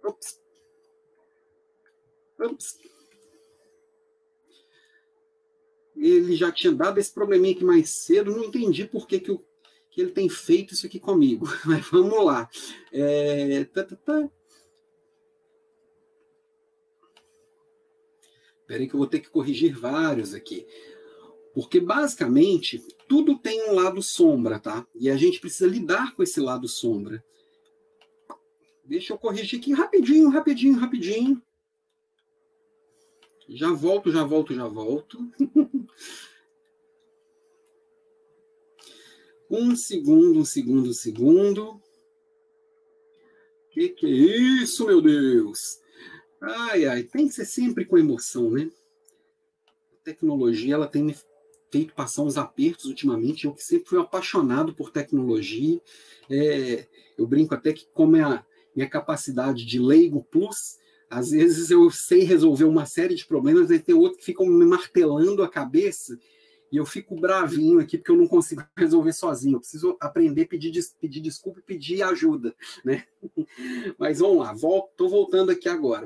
S1: Ops. Ops. Ele já tinha dado esse probleminha aqui mais cedo. Não entendi por que, que, eu, que ele tem feito isso aqui comigo. [laughs] Mas vamos lá. É... Tá, tá, tá. Espera que eu vou ter que corrigir vários aqui. Porque, basicamente, tudo tem um lado sombra, tá? E a gente precisa lidar com esse lado sombra. Deixa eu corrigir aqui rapidinho, rapidinho, rapidinho. Já volto, já volto, já volto. [laughs] um segundo, um segundo, um segundo. Que que é isso, meu Deus? Ai, ai, tem que ser sempre com emoção, né? A tecnologia, ela tem me feito passar uns apertos ultimamente. Eu que sempre fui apaixonado por tecnologia. É, eu brinco até que como é a minha capacidade de leigo plus, às vezes eu sei resolver uma série de problemas, e tem outro que ficam me martelando a cabeça e eu fico bravinho aqui porque eu não consigo [laughs] resolver sozinho. Eu preciso aprender a pedir, pedir desculpa e pedir ajuda, né? [laughs] Mas vamos lá, estou voltando aqui agora.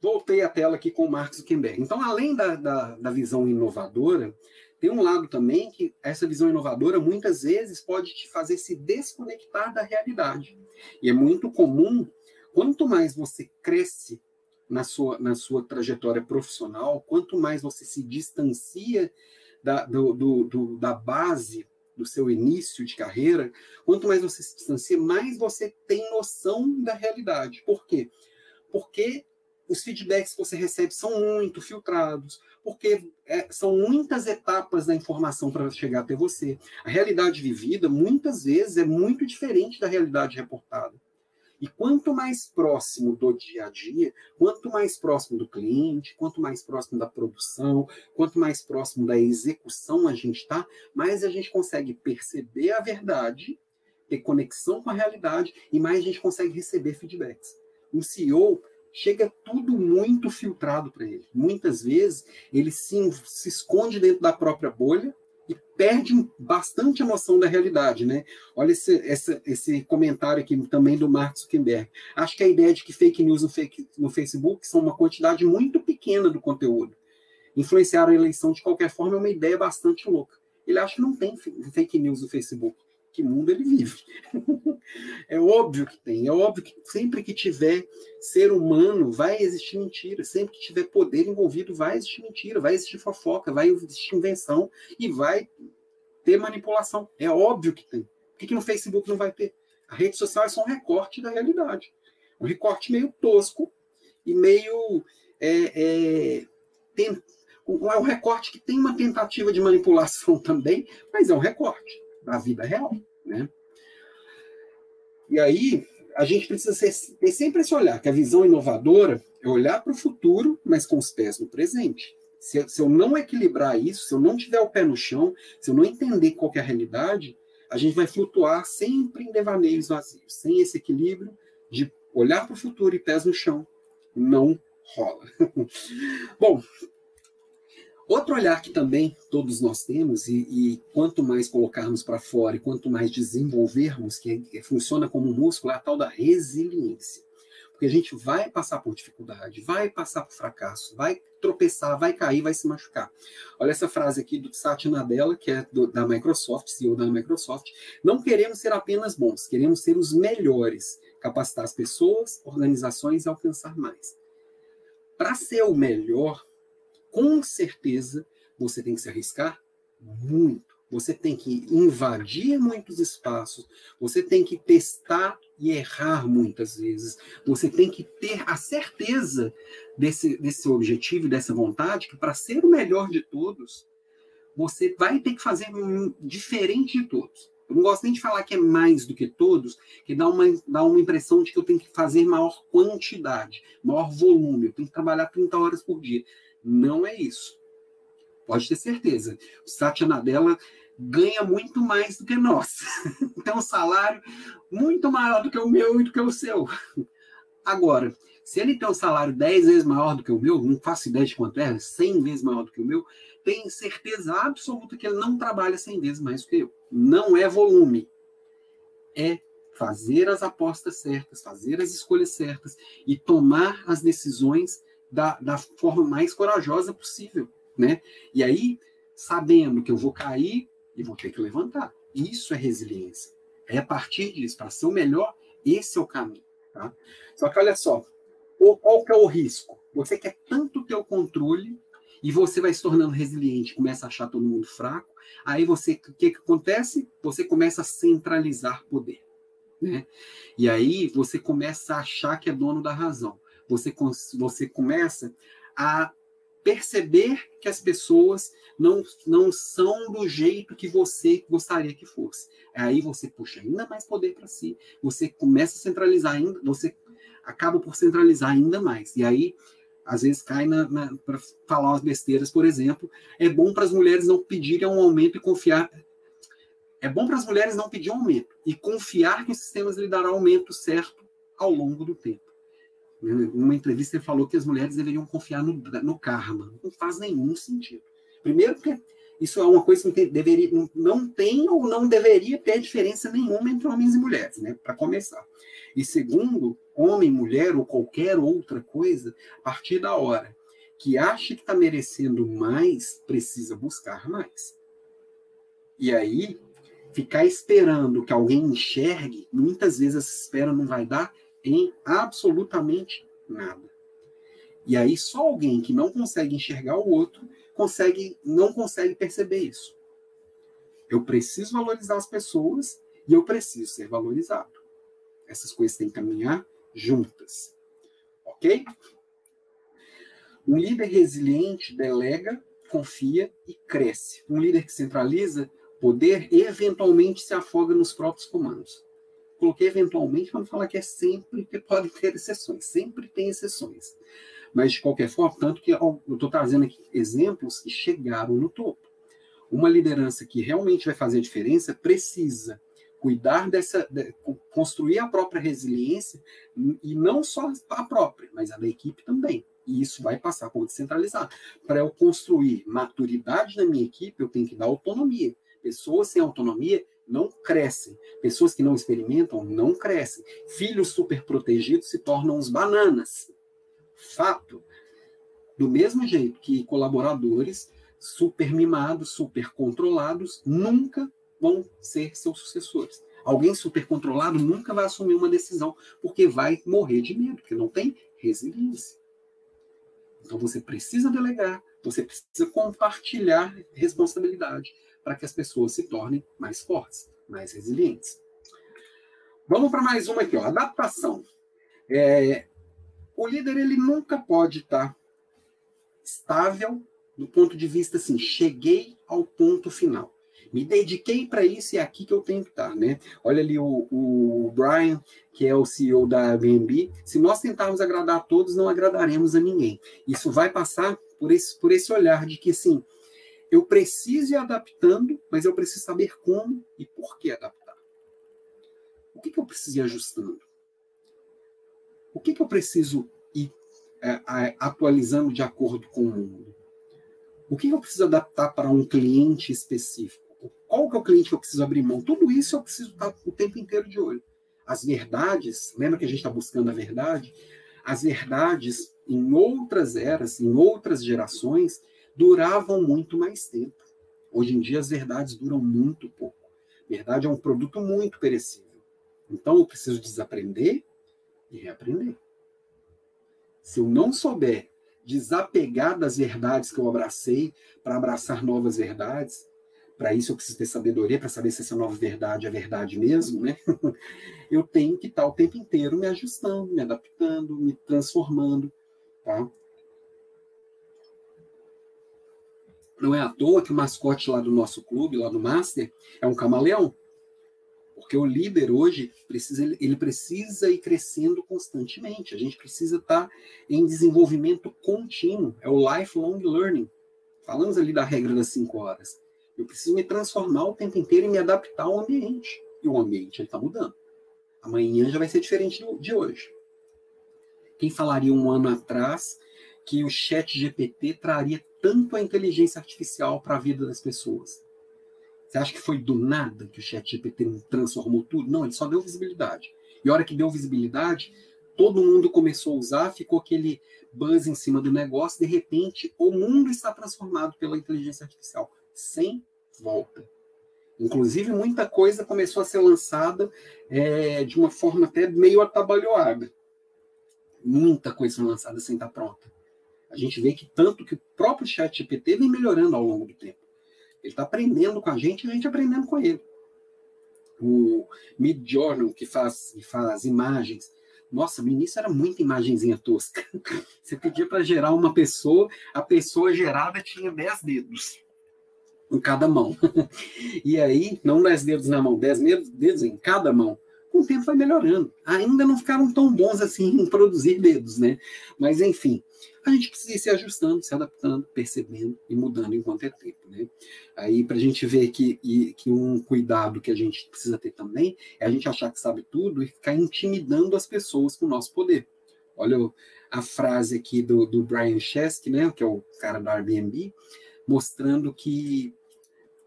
S1: Voltei a tela aqui com o Mark Zuckerberg. Então, além da, da, da visão inovadora, tem um lado também que essa visão inovadora muitas vezes pode te fazer se desconectar da realidade. E é muito comum quanto mais você cresce na sua, na sua trajetória profissional, quanto mais você se distancia da, do, do, do, da base do seu início de carreira, quanto mais você se distancia, mais você tem noção da realidade. Por quê? Porque os feedbacks que você recebe são muito filtrados, porque é, são muitas etapas da informação para chegar até você. A realidade vivida, muitas vezes, é muito diferente da realidade reportada. E quanto mais próximo do dia a dia, quanto mais próximo do cliente, quanto mais próximo da produção, quanto mais próximo da execução a gente está, mais a gente consegue perceber a verdade, ter conexão com a realidade e mais a gente consegue receber feedbacks. Um CEO chega tudo muito filtrado para ele. Muitas vezes ele se, se esconde dentro da própria bolha e perde bastante a noção da realidade, né? Olha esse, esse, comentário aqui também do Mark Zuckerberg. Acho que a ideia de que fake news no, fake, no Facebook são uma quantidade muito pequena do conteúdo. Influenciar a eleição de qualquer forma é uma ideia bastante louca. Ele acha que não tem fake news no Facebook que mundo ele vive. [laughs] é óbvio que tem, é óbvio que sempre que tiver ser humano vai existir mentira, sempre que tiver poder envolvido vai existir mentira, vai existir fofoca, vai existir invenção e vai ter manipulação. É óbvio que tem. Por que, que no Facebook não vai ter? A rede social é só um recorte da realidade. Um recorte meio tosco e meio. É, é, tem, é um recorte que tem uma tentativa de manipulação [laughs] também, mas é um recorte da vida real, né? E aí a gente precisa ter sempre esse olhar, que a visão inovadora é olhar para o futuro, mas com os pés no presente. Se, se, eu não equilibrar isso, se eu não tiver o pé no chão, se eu não entender qual é a realidade, a gente vai flutuar sempre em devaneios vazios, sem esse equilíbrio de olhar para o futuro e pés no chão. Não rola. [laughs] Bom, Outro olhar que também todos nós temos, e, e quanto mais colocarmos para fora e quanto mais desenvolvermos, que, que funciona como um músculo, é a tal da resiliência. Porque a gente vai passar por dificuldade, vai passar por fracasso, vai tropeçar, vai cair, vai se machucar. Olha essa frase aqui do Satya Nadella, que é do, da Microsoft, CEO da Microsoft. Não queremos ser apenas bons, queremos ser os melhores, capacitar as pessoas, organizações e alcançar mais. Para ser o melhor, com certeza você tem que se arriscar muito. Você tem que invadir muitos espaços, você tem que testar e errar muitas vezes. Você tem que ter a certeza desse, desse objetivo, dessa vontade, que para ser o melhor de todos, você vai ter que fazer diferente de todos. Eu não gosto nem de falar que é mais do que todos, que dá uma, dá uma impressão de que eu tenho que fazer maior quantidade, maior volume, eu tenho que trabalhar 30 horas por dia. Não é isso. Pode ter certeza. O Satya Nadella ganha muito mais do que nós. [laughs] Tem um salário muito maior do que o meu e do que o seu. Agora, se ele tem um salário 10 vezes maior do que o meu, não faço ideia de quanto é, 100 vezes maior do que o meu, tem certeza absoluta que ele não trabalha 100 vezes mais do que eu. Não é volume. É fazer as apostas certas, fazer as escolhas certas e tomar as decisões da, da forma mais corajosa possível, né? E aí, sabendo que eu vou cair e vou ter que levantar. Isso é resiliência. É a partir disso, para ser o melhor, esse é o caminho, tá? Só que olha só, qual que é o risco? Você quer tanto ter o controle e você vai se tornando resiliente, começa a achar todo mundo fraco. Aí você, o que, que acontece? Você começa a centralizar poder. Né? E aí você começa a achar que é dono da razão. Você, você começa a perceber que as pessoas não, não são do jeito que você gostaria que fosse. Aí você puxa ainda mais poder para si, você começa a centralizar ainda, você acaba por centralizar ainda mais. E aí, às vezes, cai na, na para falar umas besteiras, por exemplo, é bom para as mulheres não pedirem um aumento e confiar. É bom para as mulheres não pedir um aumento e confiar que o sistema lhe dará aumento certo ao longo do tempo. Numa entrevista ele falou que as mulheres deveriam confiar no, no karma. Não faz nenhum sentido. Primeiro, porque isso é uma coisa que deveria, não tem ou não deveria ter diferença nenhuma entre homens e mulheres, né? Para começar. E segundo, homem, mulher ou qualquer outra coisa, a partir da hora que acha que está merecendo mais, precisa buscar mais. E aí, ficar esperando que alguém enxergue, muitas vezes essa espera não vai dar em absolutamente nada. E aí só alguém que não consegue enxergar o outro consegue não consegue perceber isso. Eu preciso valorizar as pessoas e eu preciso ser valorizado. Essas coisas têm que caminhar juntas. OK? Um líder resiliente delega, confia e cresce. Um líder que centraliza poder eventualmente se afoga nos próprios comandos. Coloquei eventualmente para não falar que é sempre, que pode ter exceções, sempre tem exceções. Mas, de qualquer forma, tanto que eu estou trazendo aqui exemplos que chegaram no topo. Uma liderança que realmente vai fazer a diferença precisa cuidar dessa, de, construir a própria resiliência, e não só a própria, mas a da equipe também. E isso vai passar por descentralizar. Para eu construir maturidade na minha equipe, eu tenho que dar autonomia. Pessoas sem autonomia não crescem. Pessoas que não experimentam não crescem. Filhos super protegidos se tornam uns bananas. Fato. Do mesmo jeito que colaboradores super mimados, super controlados, nunca vão ser seus sucessores. Alguém super controlado nunca vai assumir uma decisão, porque vai morrer de medo, porque não tem resiliência. Então você precisa delegar, você precisa compartilhar responsabilidade para que as pessoas se tornem mais fortes, mais resilientes. Vamos para mais uma aqui, ó, adaptação. É, o líder ele nunca pode estar estável do ponto de vista assim, cheguei ao ponto final. Me dediquei para isso e é aqui que eu tenho que estar, né? Olha ali o, o Brian, que é o CEO da Airbnb. Se nós tentarmos agradar a todos, não agradaremos a ninguém. Isso vai passar por esse, por esse olhar de que, assim, eu preciso ir adaptando, mas eu preciso saber como e por que adaptar. O que, que eu preciso ir ajustando? O que, que eu preciso ir é, atualizando de acordo com o mundo? O que, que eu preciso adaptar para um cliente específico? Qual que é o cliente que eu preciso abrir mão? Tudo isso eu preciso estar o tempo inteiro de olho. As verdades, lembra que a gente está buscando a verdade? As verdades em outras eras, em outras gerações, duravam muito mais tempo. Hoje em dia, as verdades duram muito pouco. Verdade é um produto muito perecível. Então, eu preciso desaprender e reaprender. Se eu não souber desapegar das verdades que eu abracei para abraçar novas verdades, para isso eu preciso ter sabedoria para saber se essa nova verdade é verdade mesmo, né? [laughs] eu tenho que estar o tempo inteiro me ajustando, me adaptando, me transformando, tá? Não é à toa que o mascote lá do nosso clube, lá do Master, é um camaleão. Porque o líder hoje precisa, ele precisa ir crescendo constantemente. A gente precisa estar em desenvolvimento contínuo. É o lifelong learning. Falamos ali da regra das cinco horas. Eu preciso me transformar o tempo inteiro e me adaptar ao ambiente. E o ambiente está mudando. Amanhã já vai ser diferente de hoje. Quem falaria um ano atrás que o chat GPT traria tanto a inteligência artificial para a vida das pessoas? Você acha que foi do nada que o chat GPT transformou tudo? Não, ele só deu visibilidade. E a hora que deu visibilidade, todo mundo começou a usar, ficou aquele buzz em cima do negócio, de repente o mundo está transformado pela inteligência artificial, sem volta. Inclusive, muita coisa começou a ser lançada é, de uma forma até meio atabalhoada. Muita coisa lançada sem estar pronta. A gente vê que tanto que o próprio chat GPT vem melhorando ao longo do tempo. Ele está aprendendo com a gente e a gente aprendendo com ele. o Mid Journal, que faz, que faz imagens. Nossa, no início era muita imagenzinha tosca. [laughs] Você pedia para gerar uma pessoa, a pessoa gerada tinha 10 dedos em cada mão. [laughs] E aí, não 10 dedos na mão, 10 dedos em cada mão com o tempo vai melhorando. Ainda não ficaram tão bons assim em produzir dedos, né? Mas enfim, a gente precisa ir se ajustando, se adaptando, percebendo e mudando enquanto é tempo, né? Aí para a gente ver que, e, que um cuidado que a gente precisa ter também é a gente achar que sabe tudo e ficar intimidando as pessoas com o nosso poder. Olha a frase aqui do, do Brian Chesky, né? Que é o cara da Airbnb, mostrando que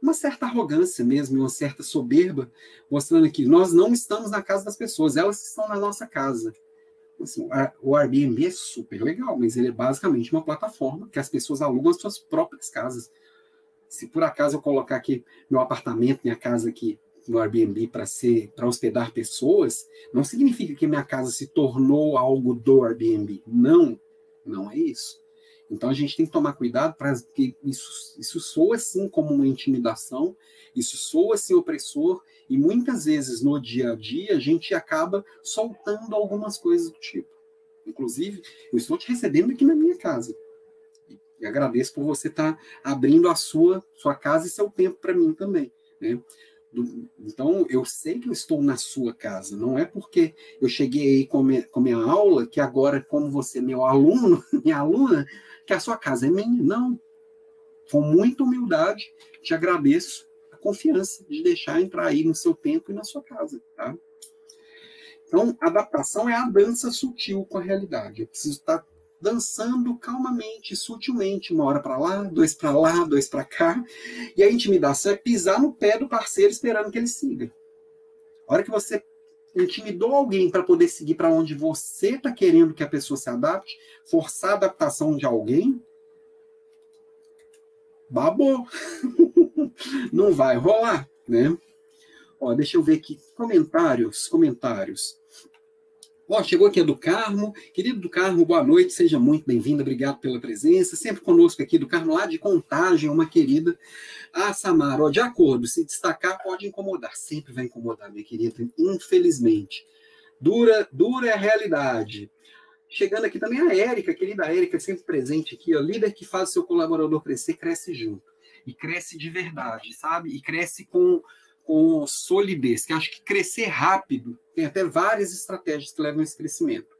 S1: uma certa arrogância mesmo, uma certa soberba, mostrando que nós não estamos na casa das pessoas, elas estão na nossa casa. Assim, o Airbnb é super legal, mas ele é basicamente uma plataforma que as pessoas alugam as suas próprias casas. Se por acaso eu colocar aqui meu apartamento, minha casa aqui no Airbnb para ser para hospedar pessoas, não significa que minha casa se tornou algo do Airbnb. Não, não é isso. Então a gente tem que tomar cuidado para que isso, isso soa assim como uma intimidação, isso soa assim opressor, e muitas vezes no dia a dia a gente acaba soltando algumas coisas do tipo. Inclusive, eu estou te recebendo aqui na minha casa. E agradeço por você estar tá abrindo a sua, sua casa e seu tempo para mim também. Né? Então, eu sei que eu estou na sua casa, não é porque eu cheguei aí com minha, com minha aula, que agora, como você é meu aluno, [laughs] minha aluna, que a sua casa é minha. Não. Com muita humildade, te agradeço a confiança de deixar entrar aí no seu tempo e na sua casa, tá? Então, adaptação é a dança sutil com a realidade. Eu preciso estar dançando calmamente, sutilmente, uma hora para lá, dois para lá, dois para cá. E a intimidação é pisar no pé do parceiro esperando que ele siga. A hora que você intimidou alguém para poder seguir para onde você está querendo que a pessoa se adapte, forçar a adaptação de alguém, babou. [laughs] Não vai rolar, né? Ó, deixa eu ver aqui. Comentários, comentários. Ó, chegou aqui a do Carmo. Querido do Carmo, boa noite, seja muito bem-vindo, obrigado pela presença. Sempre conosco aqui do Carmo, lá de Contagem, uma querida. Ah, Samara, ó, de acordo, se destacar pode incomodar, sempre vai incomodar, minha querida, infelizmente. Dura, dura é a realidade. Chegando aqui também a Érica, querida Érica, sempre presente aqui, ó, líder que faz seu colaborador crescer, cresce junto. E cresce de verdade, sabe? E cresce com com solidez, que acho que crescer rápido tem até várias estratégias que levam a esse crescimento.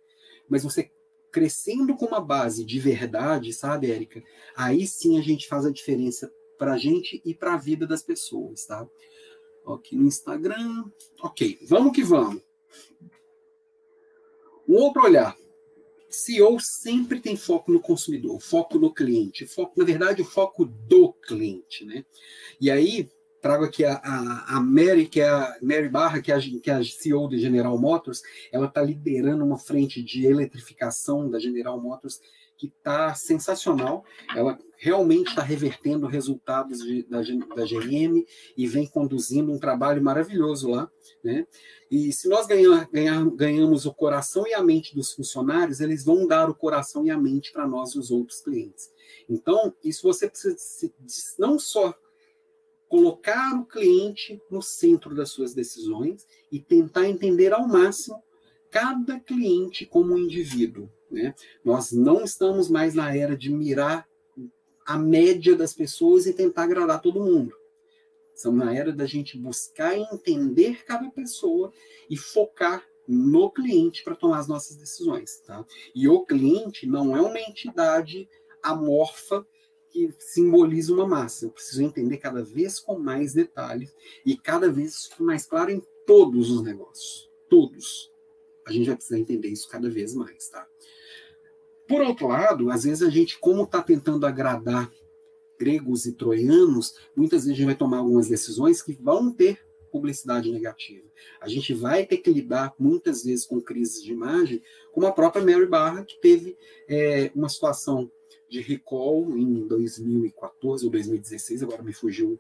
S1: Mas você crescendo com uma base de verdade, sabe, Érica? Aí sim a gente faz a diferença para a gente e para a vida das pessoas, tá? Aqui no Instagram. Ok, vamos que vamos. Um outro olhar. CEO sempre tem foco no consumidor, foco no cliente, foco, na verdade, o foco do cliente, né? E aí, trago aqui a, a, a, Mary, que é a Mary Barra, que é a, que é a CEO da General Motors, ela está liderando uma frente de eletrificação da General Motors que está sensacional. Ela realmente está revertendo resultados de, da, da GM e vem conduzindo um trabalho maravilhoso lá. Né? E se nós ganhar, ganhar, ganhamos o coração e a mente dos funcionários, eles vão dar o coração e a mente para nós e os outros clientes. Então, isso você precisa não só colocar o cliente no centro das suas decisões e tentar entender ao máximo cada cliente como um indivíduo. Né? Nós não estamos mais na era de mirar a média das pessoas e tentar agradar todo mundo. Estamos na era da gente buscar entender cada pessoa e focar no cliente para tomar as nossas decisões. Tá? E o cliente não é uma entidade amorfa que simboliza uma massa. Eu preciso entender cada vez com mais detalhes e cada vez mais claro em todos os negócios. Todos. A gente vai precisar entender isso cada vez mais, tá? Por outro lado, às vezes a gente, como está tentando agradar gregos e troianos, muitas vezes a gente vai tomar algumas decisões que vão ter publicidade negativa. A gente vai ter que lidar muitas vezes com crises de imagem, como a própria Mary Barra, que teve é, uma situação de recall em 2014 ou 2016, agora me fugiu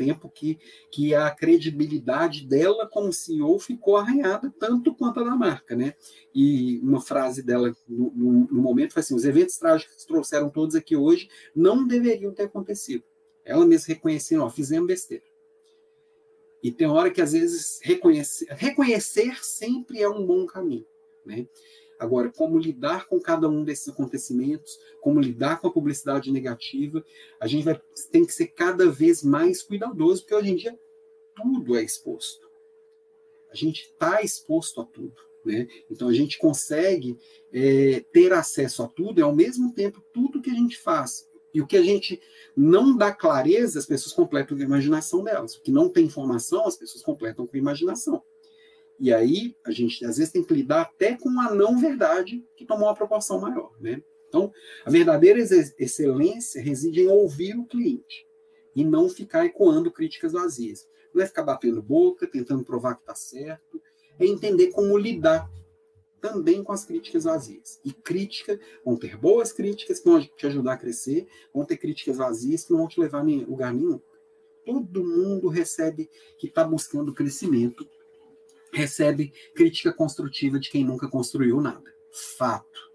S1: tempo, que, que a credibilidade dela como CEO ficou arranhada tanto quanto a da marca, né? E uma frase dela no, no, no momento foi assim: os eventos trágicos que trouxeram todos aqui hoje não deveriam ter acontecido. Ela mesma reconhecendo, fizemos besteira. E tem hora que, às vezes, reconhecer, reconhecer sempre é um bom caminho. Né? Agora, como lidar com cada um desses acontecimentos, como lidar com a publicidade negativa, a gente vai, tem que ser cada vez mais cuidadoso, porque hoje em dia tudo é exposto. A gente está exposto a tudo. Né? Então a gente consegue é, ter acesso a tudo e ao mesmo tempo tudo que a gente faz. E o que a gente não dá clareza, as pessoas completam com a imaginação delas. O que não tem informação, as pessoas completam com a imaginação. E aí a gente às vezes tem que lidar até com a não verdade que tomou uma proporção maior. Né? Então, a verdadeira excelência reside em ouvir o cliente e não ficar ecoando críticas vazias. Não é ficar batendo boca, tentando provar que está certo, é entender como lidar também com as críticas vazias. E crítica, vão ter boas críticas que vão te ajudar a crescer, vão ter críticas vazias que não vão te levar a lugar nenhum. Todo mundo recebe que está buscando crescimento, recebe crítica construtiva de quem nunca construiu nada. Fato.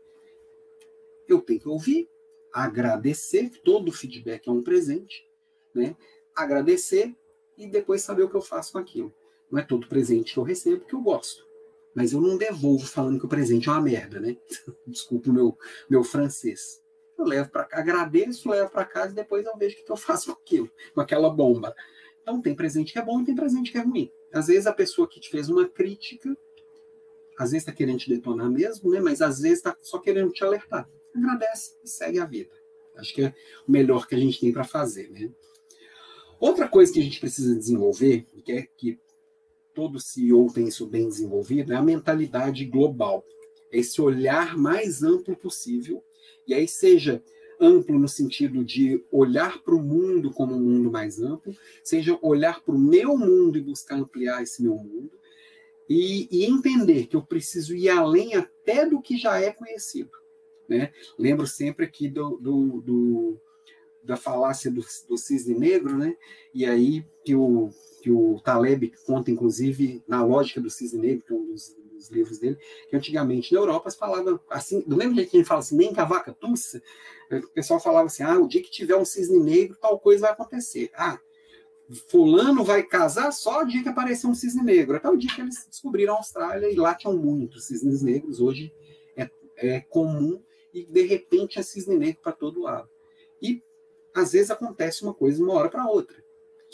S1: Eu tenho que ouvir, agradecer, todo feedback é um presente, né? Agradecer e depois saber o que eu faço com aquilo. Não é todo presente que eu recebo que eu gosto. Mas eu não devolvo falando que o presente é uma merda, né? [laughs] Desculpa o meu, meu francês. Eu levo para agradeço, levo para casa e depois eu vejo o que eu faço com aquilo, com aquela bomba. Então tem presente que é bom e tem presente que é ruim. Às vezes a pessoa que te fez uma crítica, às vezes está querendo te detonar mesmo, né? Mas às vezes está só querendo te alertar. Agradece e segue a vida. Acho que é o melhor que a gente tem para fazer, né? Outra coisa que a gente precisa desenvolver, que é que todo CEO tem isso bem desenvolvido, é a mentalidade global. É esse olhar mais amplo possível, e aí seja amplo no sentido de olhar para o mundo como um mundo mais amplo, seja olhar para o meu mundo e buscar ampliar esse meu mundo, e, e, entender que eu preciso ir além até do que já é conhecido. Né? Lembro sempre aqui do, do, do da falácia do, do cisne negro, né? e aí que o que o Taleb conta, inclusive, na lógica do cisne negro, que é um dos, dos livros dele, que antigamente na Europa se falava assim, do mesmo jeito que a gente fala assim, nem cavaca tussa, o pessoal falava assim, ah, o dia que tiver um cisne negro, tal coisa vai acontecer. Ah, fulano vai casar só o dia que aparecer um cisne negro. Até o dia que eles descobriram a Austrália e lá tinham muitos cisnes negros. Hoje é, é comum e de repente é cisne negro para todo lado. E às vezes acontece uma coisa de uma hora para outra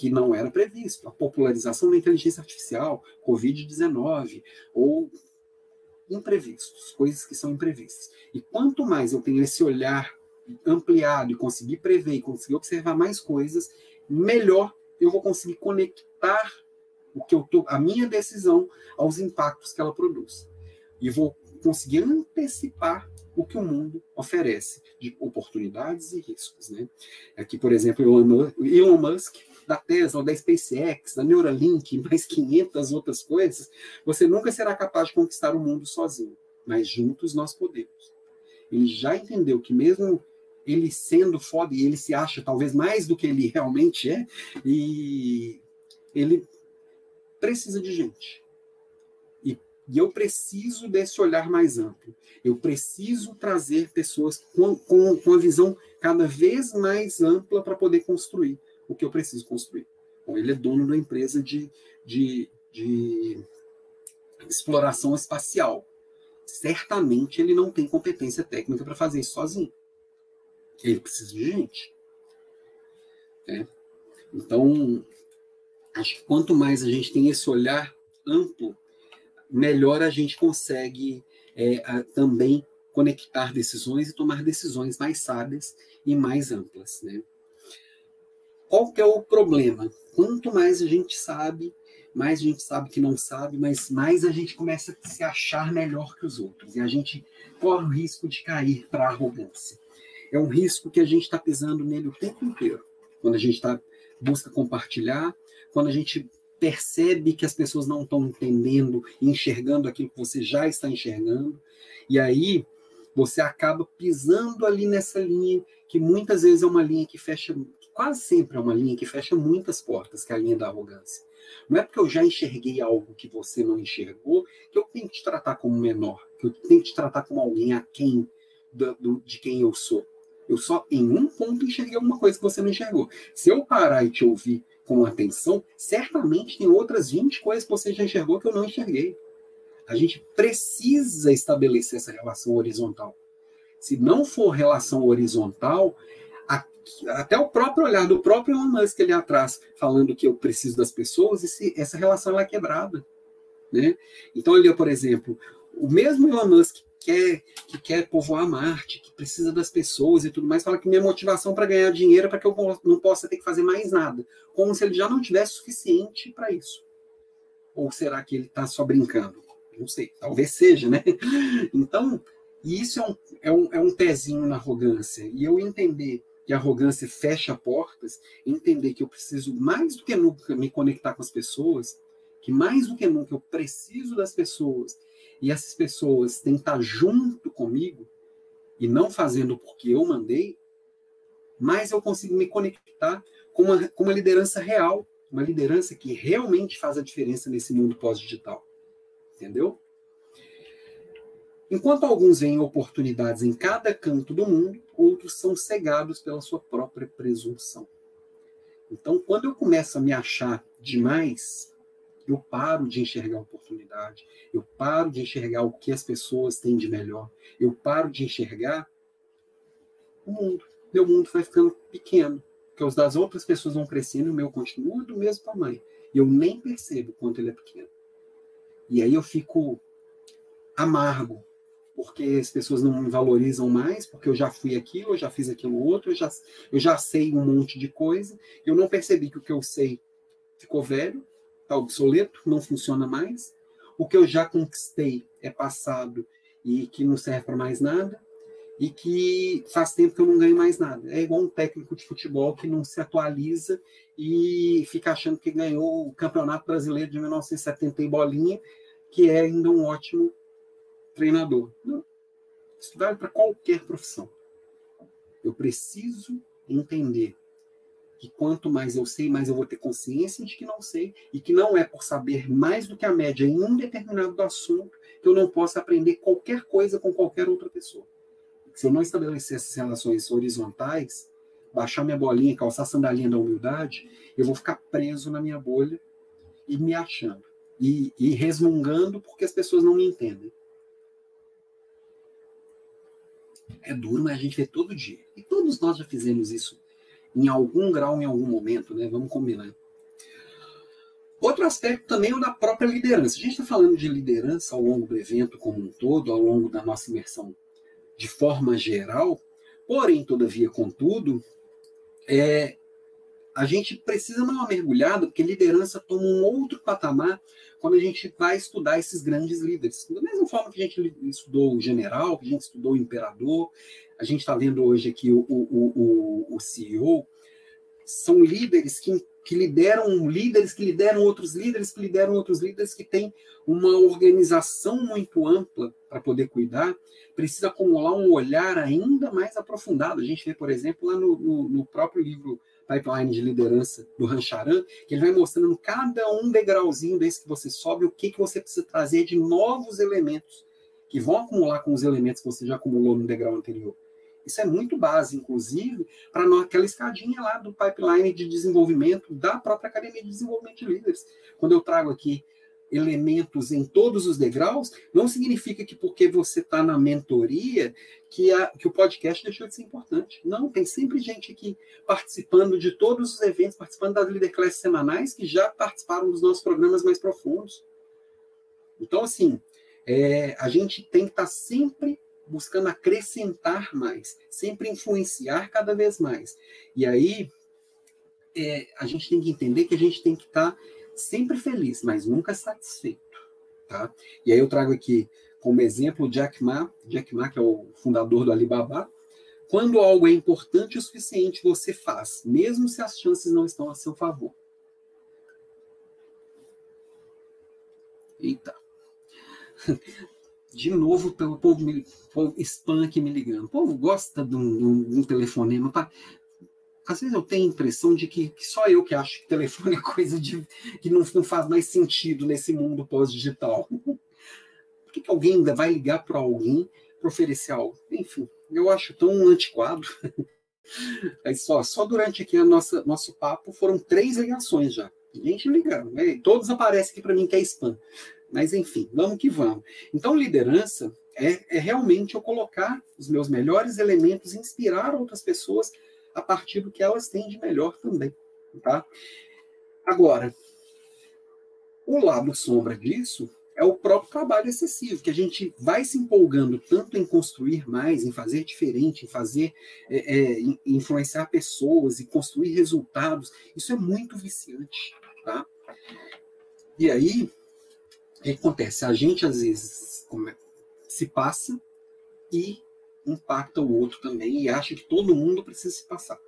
S1: que não era previsto. A popularização da inteligência artificial, Covid-19, ou imprevistos, coisas que são imprevistas. E quanto mais eu tenho esse olhar ampliado e conseguir prever e conseguir observar mais coisas, melhor eu vou conseguir conectar o que eu tô, a minha decisão aos impactos que ela produz. E vou conseguir antecipar o que o mundo oferece de oportunidades e riscos. Né? Aqui, por exemplo, Elon Musk da Tesla, da SpaceX, da Neuralink, mais 500 outras coisas, você nunca será capaz de conquistar o mundo sozinho, mas juntos nós podemos. Ele já entendeu que mesmo ele sendo foda, e ele se acha talvez mais do que ele realmente é, e ele precisa de gente. E, e eu preciso desse olhar mais amplo. Eu preciso trazer pessoas com, com, com a visão cada vez mais ampla para poder construir o que eu preciso construir. Bom, ele é dono da empresa de, de, de exploração espacial. Certamente ele não tem competência técnica para fazer isso sozinho. Ele precisa de gente. É. Então, acho que quanto mais a gente tem esse olhar amplo, melhor a gente consegue é, a, também conectar decisões e tomar decisões mais sábias e mais amplas. Né? Qual que é o problema? Quanto mais a gente sabe, mais a gente sabe que não sabe, mas mais a gente começa a se achar melhor que os outros. E a gente corre o risco de cair para a arrogância. É um risco que a gente está pisando nele o tempo inteiro. Quando a gente tá, busca compartilhar, quando a gente percebe que as pessoas não estão entendendo enxergando aquilo que você já está enxergando. E aí você acaba pisando ali nessa linha que muitas vezes é uma linha que fecha quase sempre é uma linha que fecha muitas portas, que é a linha da arrogância. Não é porque eu já enxerguei algo que você não enxergou que eu tenho que te tratar como menor, que eu tenho que te tratar como alguém a quem do, do, de quem eu sou. Eu só em um ponto enxerguei alguma coisa que você não enxergou. Se eu parar e te ouvir com atenção, certamente tem outras 20 coisas que você já enxergou que eu não enxerguei. A gente precisa estabelecer essa relação horizontal. Se não for relação horizontal, até o próprio olhar do próprio Elon Musk ali atrás, falando que eu preciso das pessoas, esse, essa relação é quebrada. Né? Então, ali, por exemplo, o mesmo Elon Musk quer, que quer povoar Marte, que precisa das pessoas e tudo mais, fala que minha motivação para ganhar dinheiro é para que eu não possa ter que fazer mais nada. Como se ele já não tivesse suficiente para isso. Ou será que ele está só brincando? Não sei, talvez seja, né? Então, isso é um, é, um, é um pezinho na arrogância. E eu entender que a arrogância fecha portas, entender que eu preciso mais do que nunca me conectar com as pessoas, que mais do que nunca eu preciso das pessoas e essas pessoas têm que estar junto comigo e não fazendo porque eu mandei, mais eu consigo me conectar com uma, com uma liderança real, uma liderança que realmente faz a diferença nesse mundo pós-digital. Entendeu? Enquanto alguns veem oportunidades em cada canto do mundo, outros são cegados pela sua própria presunção. Então, quando eu começo a me achar demais, eu paro de enxergar oportunidade, eu paro de enxergar o que as pessoas têm de melhor, eu paro de enxergar o mundo. Meu mundo vai ficando pequeno, porque os das outras pessoas vão crescendo e o meu continua do mesmo tamanho. E eu nem percebo quanto ele é pequeno. E aí eu fico amargo, porque as pessoas não me valorizam mais, porque eu já fui aquilo, eu já fiz aquilo outro, eu já, eu já sei um monte de coisa, eu não percebi que o que eu sei ficou velho, está obsoleto, não funciona mais. O que eu já conquistei é passado e que não serve para mais nada. E que faz tempo que eu não ganho mais nada. É igual um técnico de futebol que não se atualiza e fica achando que ganhou o Campeonato Brasileiro de 1970 em bolinha, que é ainda um ótimo treinador. Não. Isso vale para qualquer profissão. Eu preciso entender que quanto mais eu sei, mais eu vou ter consciência de que não sei, e que não é por saber mais do que a média em um determinado assunto que eu não possa aprender qualquer coisa com qualquer outra pessoa. Se eu não estabelecer essas relações horizontais, baixar minha bolinha, calçar a sandalinha da humildade, eu vou ficar preso na minha bolha e me achando. E, e resmungando porque as pessoas não me entendem. É duro, mas a gente vê todo dia. E todos nós já fizemos isso em algum grau, em algum momento, né? Vamos combinar. Outro aspecto também é o da própria liderança. A gente está falando de liderança ao longo do evento como um todo, ao longo da nossa imersão de forma geral, porém, todavia, contudo, é, a gente precisa dar uma mergulhada, porque liderança toma um outro patamar quando a gente vai estudar esses grandes líderes. Da mesma forma que a gente estudou o general, que a gente estudou o imperador, a gente está vendo hoje aqui o, o, o, o CEO, são líderes que, que lideram líderes que lideram outros líderes que lideram outros líderes que têm uma organização muito ampla para poder cuidar, precisa acumular um olhar ainda mais aprofundado. A gente vê, por exemplo, lá no, no, no próprio livro Pipeline de Liderança do Rancharan, que ele vai mostrando cada um degrauzinho desse que você sobe, o que, que você precisa trazer de novos elementos que vão acumular com os elementos que você já acumulou no degrau anterior. Isso é muito base, inclusive, para aquela escadinha lá do pipeline de desenvolvimento da própria Academia de Desenvolvimento de Líderes. Quando eu trago aqui elementos em todos os degraus, não significa que porque você está na mentoria que, a, que o podcast deixou de ser importante. Não, tem sempre gente aqui participando de todos os eventos, participando das Leader Class semanais, que já participaram dos nossos programas mais profundos. Então, assim, é, a gente tem que estar tá sempre buscando acrescentar mais, sempre influenciar cada vez mais. E aí é, a gente tem que entender que a gente tem que estar sempre feliz, mas nunca satisfeito. Tá? E aí eu trago aqui como exemplo Jack Ma, Jack Ma, que é o fundador do Alibaba. Quando algo é importante o suficiente, você faz, mesmo se as chances não estão a seu favor. Eita de novo o povo, povo spam aqui me ligando. O povo gosta de um, de um telefonema. Pra... Às vezes eu tenho a impressão de que, que, só eu que acho que telefone [laughs] é coisa de, que não, não faz mais sentido nesse mundo pós-digital. [laughs] Por que, que alguém ainda vai ligar para alguém para oferecer algo? Enfim, eu acho tão antiquado. [laughs] Aí só, só durante aqui a nossa nosso papo foram três ligações já. Gente ligando, né? todos aparecem aqui para mim que é spam. Mas enfim, vamos que vamos. Então, liderança é, é realmente eu colocar os meus melhores elementos, inspirar outras pessoas a partir do que elas têm de melhor também. Tá? Agora, o lado sombra disso é o próprio trabalho excessivo, que a gente vai se empolgando tanto em construir mais, em fazer diferente, em fazer é, é, influenciar pessoas e construir resultados. Isso é muito viciante, tá? E aí, o que acontece? A gente às vezes se passa e impacta o outro também e acha que todo mundo precisa se passar.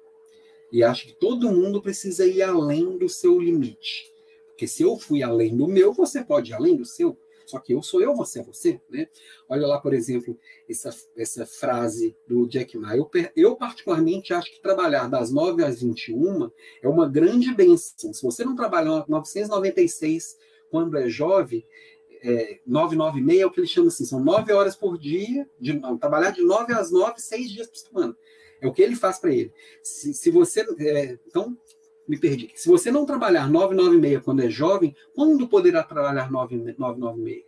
S1: E acha que todo mundo precisa ir além do seu limite. Porque se eu fui além do meu, você pode ir além do seu. Só que eu sou eu, você é você, né? Olha lá, por exemplo, essa, essa frase do Jack Ma. Eu, eu, particularmente, acho que trabalhar das 9 às 21 é uma grande benção. Se você não trabalhar 996 quando é jovem, é, 996 é o que ele chama assim, são 9 horas por dia, de, não, trabalhar de 9 às 9, 6 dias por semana. É o que ele faz para ele. Se, se você. É, então, me perdi. Se você não trabalhar 996 quando é jovem, quando poderá trabalhar 996?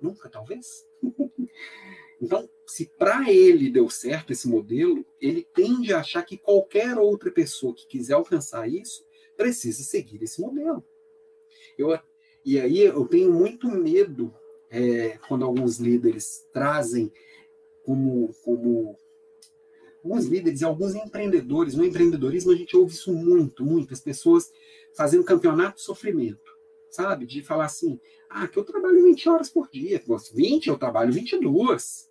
S1: Nunca, talvez. [laughs] então, se para ele deu certo esse modelo, ele tende a achar que qualquer outra pessoa que quiser alcançar isso precisa seguir esse modelo. Eu, e aí eu tenho muito medo é, quando alguns líderes trazem como, como alguns líderes e alguns empreendedores. No empreendedorismo, a gente ouve isso muito, muito. As pessoas fazendo campeonato de sofrimento, sabe? De falar assim: ah, que eu trabalho 20 horas por dia. 20, eu trabalho 22.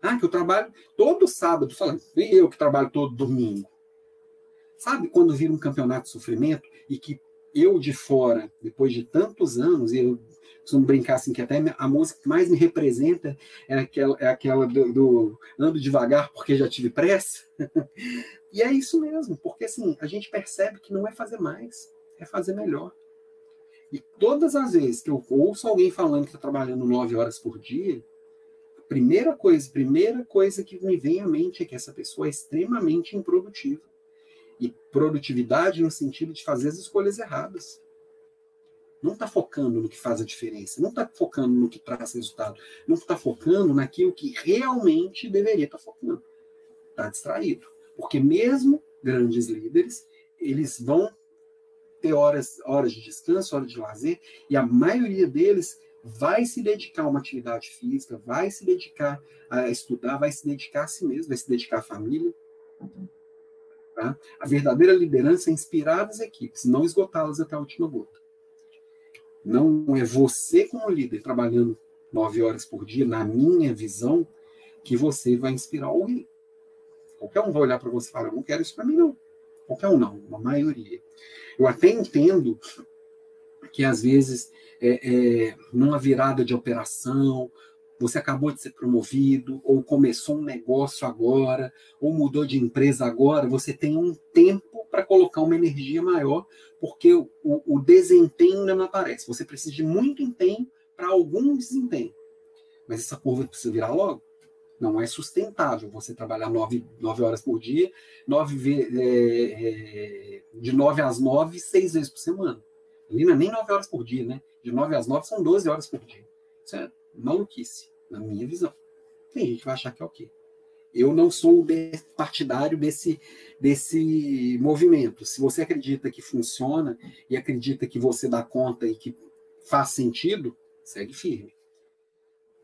S1: Ah, que eu trabalho todo sábado. Falando, eu que trabalho todo domingo. Sabe quando vira um campeonato de sofrimento e que eu de fora, depois de tantos anos, e eu costumo brincar assim, que até a música que mais me representa é aquela, é aquela do, do Ando Devagar porque já tive pressa. [laughs] e é isso mesmo, porque assim, a gente percebe que não é fazer mais, é fazer melhor. E todas as vezes que eu ouço alguém falando que está trabalhando nove horas por dia, a primeira coisa, primeira coisa que me vem à mente é que essa pessoa é extremamente improdutiva. E produtividade no sentido de fazer as escolhas erradas não está focando no que faz a diferença, não está focando no que traz resultado, não está focando naquilo que realmente deveria estar tá focando. Está distraído. Porque mesmo grandes líderes, eles vão ter horas, horas de descanso, horas de lazer, e a maioria deles vai se dedicar a uma atividade física, vai se dedicar a estudar, vai se dedicar a si mesmo, vai se dedicar à família. Tá? A verdadeira liderança é inspirar as equipes, não esgotá-las até a última gota. Não é você, como líder, trabalhando nove horas por dia, na minha visão, que você vai inspirar alguém. Qualquer um vai olhar para você e falar: Eu não quero isso para mim, não. Qualquer um, não, uma maioria. Eu até entendo que, às vezes, é, é, numa virada de operação, você acabou de ser promovido, ou começou um negócio agora, ou mudou de empresa agora, você tem um tempo para colocar uma energia maior, porque o, o, desempenho ainda não aparece. Você precisa de muito empenho para algum desempenho. Mas essa curva precisa virar logo. Não é sustentável você trabalhar nove, nove horas por dia, nove, é, é, de nove às nove, seis vezes por semana. Ali não é nem nove horas por dia, né? De nove às nove são doze horas por dia. Isso é maluquice, na minha visão. Tem gente que vai achar que é o quê? Eu não sou partidário desse, desse movimento. Se você acredita que funciona e acredita que você dá conta e que faz sentido, segue firme.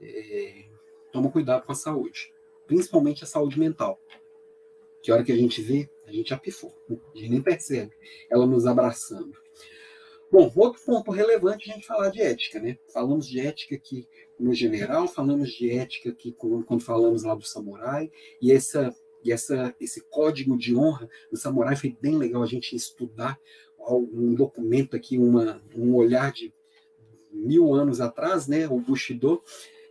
S1: É, toma cuidado com a saúde, principalmente a saúde mental. Que hora que a gente vê, a gente apifou, a gente nem percebe ela nos abraçando. Bom, outro ponto relevante é a gente falar de ética, né? Falamos de ética aqui no general, falamos de ética aqui quando falamos lá do samurai, e essa e essa esse código de honra do samurai foi bem legal a gente estudar um documento aqui, uma, um olhar de mil anos atrás, né, o Bushido,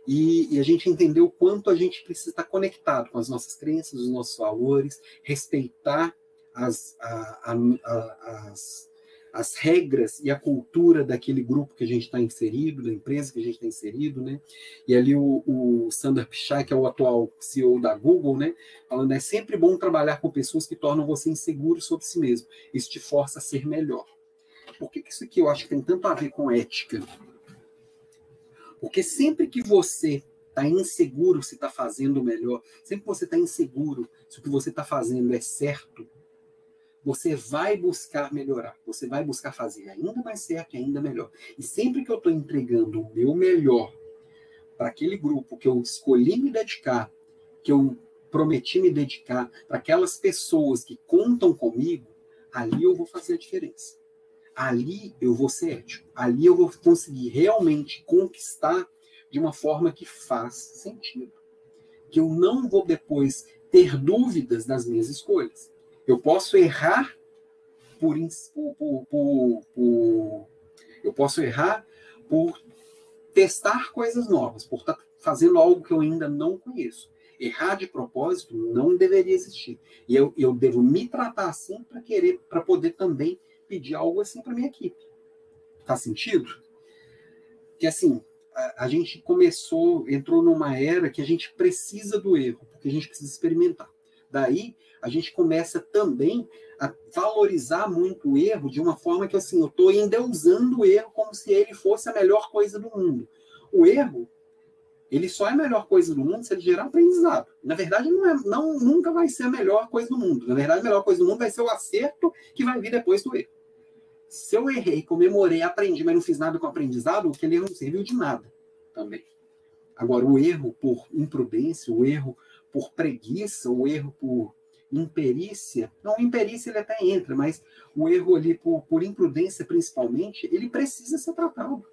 S1: e, e, a gente entendeu o quanto a gente precisa estar conectado com as nossas crenças, os nossos valores, respeitar as, a, a, a, as as regras e a cultura daquele grupo que a gente está inserido, da empresa que a gente está inserido, né? E ali o, o Pichai, que é o atual CEO da Google, né? Falando, é sempre bom trabalhar com pessoas que tornam você inseguro sobre si mesmo. Isso te força a ser melhor. Por que, que isso aqui eu acho que tem tanto a ver com ética? Porque sempre que você está inseguro se está fazendo melhor, sempre que você está inseguro se o que você está fazendo é certo, você vai buscar melhorar, você vai buscar fazer ainda mais certo e ainda melhor. E sempre que eu estou entregando o meu melhor para aquele grupo que eu escolhi me dedicar, que eu prometi me dedicar, para aquelas pessoas que contam comigo, ali eu vou fazer a diferença. Ali eu vou ser ético. Ali eu vou conseguir realmente conquistar de uma forma que faz sentido. Que eu não vou depois ter dúvidas das minhas escolhas. Eu posso errar por, por, por, por eu posso errar por testar coisas novas, por estar tá fazendo algo que eu ainda não conheço. Errar de propósito não deveria existir. E eu, eu devo me tratar assim para querer, para poder também pedir algo assim para minha equipe. Faz sentido? Que assim, a, a gente começou, entrou numa era que a gente precisa do erro, porque a gente precisa experimentar. Daí a gente começa também a valorizar muito o erro de uma forma que assim, eu estou endeusando o erro como se ele fosse a melhor coisa do mundo. O erro, ele só é a melhor coisa do mundo se ele gerar aprendizado. Na verdade, não é, não, nunca vai ser a melhor coisa do mundo. Na verdade, a melhor coisa do mundo vai ser o acerto que vai vir depois do erro. Se eu errei, comemorei, aprendi, mas não fiz nada com o aprendizado, aquele erro não serviu de nada também. Agora, o erro por imprudência, o erro por preguiça, o erro por imperícia, não, imperícia ele até entra, mas o erro ali por, por imprudência principalmente, ele precisa ser tratado.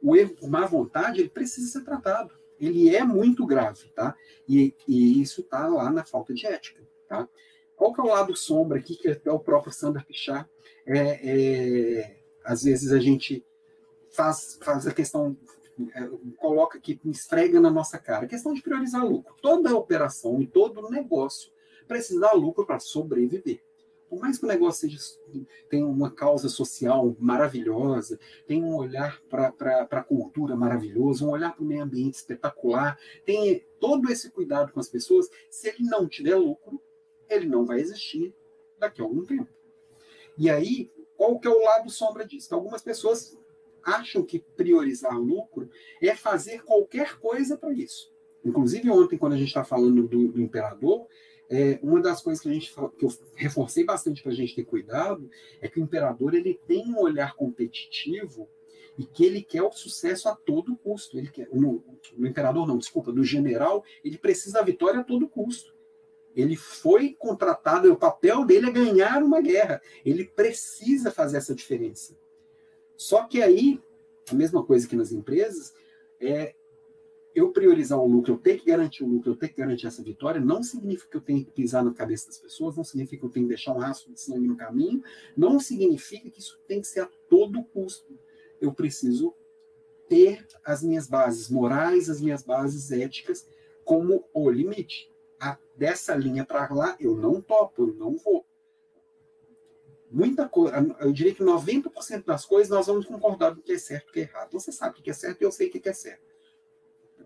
S1: O erro por má vontade, ele precisa ser tratado. Ele é muito grave, tá? E, e isso tá lá na falta de ética, tá? Qual que é o lado sombra aqui, que é o próprio Sander Pichar? É, é, às vezes a gente faz, faz a questão coloca aqui, esfrega na nossa cara. A questão de priorizar lucro. Toda operação e todo negócio precisa dar lucro para sobreviver. Por mais que o negócio seja, tenha uma causa social maravilhosa, tenha um olhar para a cultura maravilhoso, um olhar para o meio ambiente espetacular, tem todo esse cuidado com as pessoas, se ele não tiver lucro, ele não vai existir daqui a algum tempo. E aí, qual que é o lado sombra disso? Algumas pessoas acham que priorizar lucro é fazer qualquer coisa para isso. Inclusive, ontem, quando a gente está falando do, do imperador, é, uma das coisas que, a gente, que eu reforcei bastante para a gente ter cuidado é que o imperador ele tem um olhar competitivo e que ele quer o sucesso a todo custo. Ele quer, no, no imperador, não, desculpa, do general, ele precisa da vitória a todo custo. Ele foi contratado, o papel dele é ganhar uma guerra. Ele precisa fazer essa diferença. Só que aí, a mesma coisa que nas empresas, é eu priorizar o lucro, eu ter que garantir o lucro, eu ter que garantir essa vitória, não significa que eu tenho que pisar na cabeça das pessoas, não significa que eu tenho que deixar um rastro de sangue no caminho, não significa que isso tem que ser a todo custo. Eu preciso ter as minhas bases morais, as minhas bases éticas como o limite. A, dessa linha para lá, eu não topo, eu não vou muita coisa, eu diria que 90% das coisas nós vamos concordar do que é certo e o que é errado. Você sabe o que é certo e eu sei o que é certo.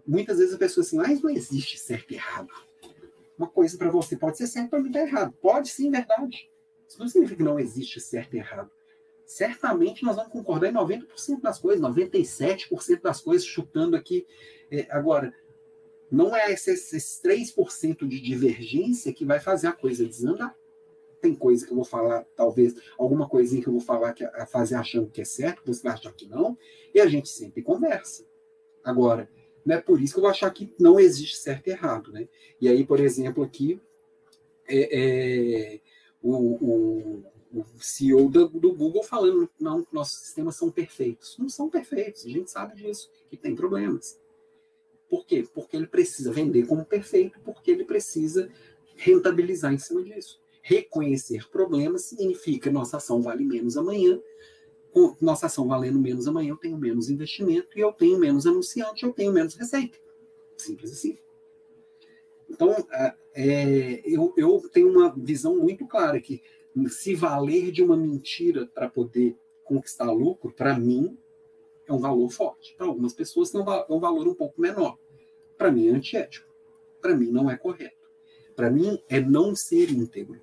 S1: Muitas vezes a pessoa assim, mas não existe certo e errado. Uma coisa para você pode ser certo, para mim está errado. Pode sim, verdade. Isso não significa que não existe certo e errado. Certamente nós vamos concordar em 90% das coisas, 97% das coisas, chutando aqui. É, agora, não é esses, esses 3% de divergência que vai fazer a coisa desandar tem coisa que eu vou falar, talvez, alguma coisinha que eu vou falar que a fazer achando que é certo, você vai achar que não, e a gente sempre conversa. Agora, não é por isso que eu vou achar que não existe certo e errado, né? E aí, por exemplo, aqui, é, é, o, o, o, CEO do, do, Google falando não, nossos sistemas são perfeitos. Não são perfeitos, a gente sabe disso, que tem problemas. Por quê? Porque ele precisa vender como perfeito, porque ele precisa rentabilizar em cima disso. Reconhecer problemas significa nossa ação vale menos amanhã. Com nossa ação valendo menos amanhã, eu tenho menos investimento e eu tenho menos anunciante, eu tenho menos receita. Simples assim. Então, é, eu, eu tenho uma visão muito clara que se valer de uma mentira para poder conquistar lucro, para mim, é um valor forte. Para algumas pessoas, é um valor um pouco menor. Para mim, é antiético. Para mim, não é correto. Para mim, é não ser íntegro.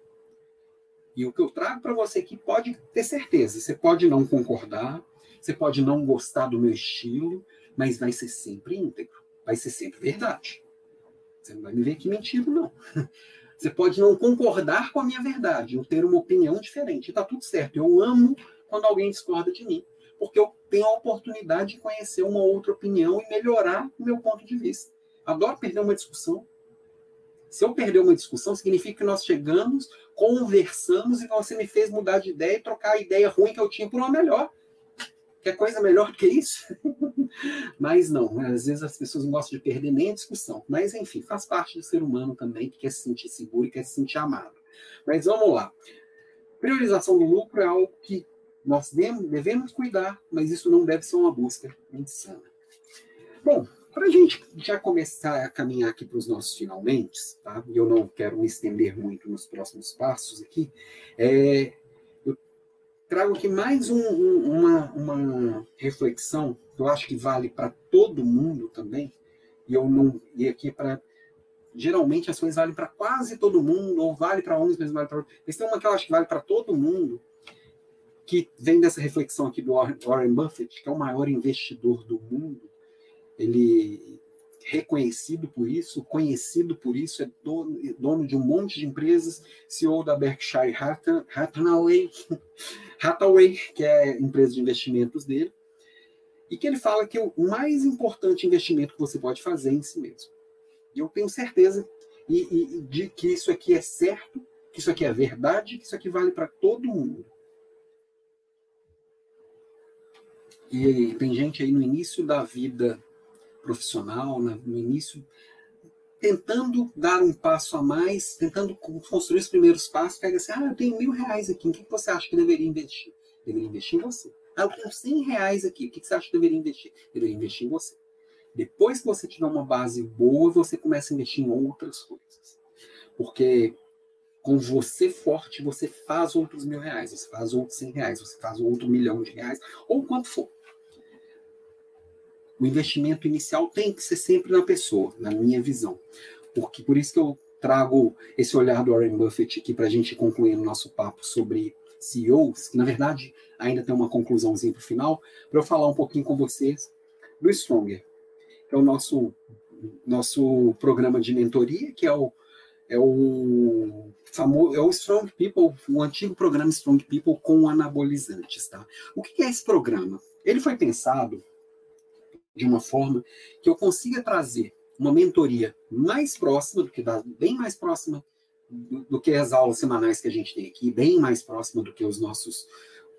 S1: E o que eu trago para você aqui pode ter certeza. Você pode não concordar, você pode não gostar do meu estilo, mas vai ser sempre íntegro. Vai ser sempre verdade. Você não vai me ver aqui mentindo, não. [laughs] Você pode não concordar com a minha verdade, ou ter uma opinião diferente. Está tudo certo. Eu amo quando alguém discorda de mim, porque eu tenho a oportunidade de conhecer uma outra opinião e melhorar o meu ponto de vista. Adoro perder uma discussão. Se eu perder uma discussão, significa que nós chegamos, conversamos e você me fez mudar de ideia e trocar a ideia ruim que eu tinha por uma melhor. Quer coisa melhor que isso? [laughs] Mas não, né? às vezes as pessoas não gostam de perder nem a discussão. Mas, enfim, faz parte do ser humano também, que quer se sentir seguro e quer se sentir amado. Mas vamos lá. Priorização do lucro é algo que nós devemos cuidar, mas isso não deve ser uma busca insana. Bom, para a gente já começar a caminhar aqui para os nossos finalmente, tá? e eu não quero me estender muito nos próximos passos aqui, é, trago aqui mais um, um, uma, uma reflexão que eu acho que vale para todo mundo também, e eu não e aqui para geralmente as coisas valem para quase todo mundo, ou vale para homens, mas vale para Mas tem uma que eu acho que vale para todo mundo, que vem dessa reflexão aqui do Warren Buffett, que é o maior investidor do mundo. Ele reconhecido por isso, conhecido por isso, é dono, dono de um monte de empresas, CEO da Berkshire Hathaway, [laughs] Hathaway, que é a empresa de investimentos dele, e que ele fala que o mais importante investimento que você pode fazer é em si mesmo. E eu tenho certeza e, e, de que isso aqui é certo, que isso aqui é verdade, que isso aqui vale para todo mundo. E tem gente aí no início da vida profissional, no início, tentando dar um passo a mais, tentando construir os primeiros passos, pega assim, ah, eu tenho mil reais aqui, o que você acha que deveria investir? Deveria investir em você. Ah, eu tenho cem reais aqui, o que você acha que deveria investir? Deveria investir em você. Depois que você tiver uma base boa, você começa a investir em outras coisas. Porque com você forte, você faz outros mil reais, você faz outros cem reais, você faz outro milhão de reais, ou quanto for o investimento inicial tem que ser sempre na pessoa, na minha visão. Porque por isso que eu trago esse olhar do Warren Buffett aqui para a gente concluir o nosso papo sobre CEOs, que na verdade ainda tem uma conclusãozinha para o final, para eu falar um pouquinho com vocês do Stronger, que é o nosso, nosso programa de mentoria, que é o, é o famoso, é o Strong People, o antigo programa Strong People com anabolizantes, tá? O que é esse programa? Ele foi pensado de uma forma que eu consiga trazer uma mentoria mais próxima, do que bem mais próxima do, do, que as aulas semanais que a gente tem aqui, bem mais próxima do que os nossos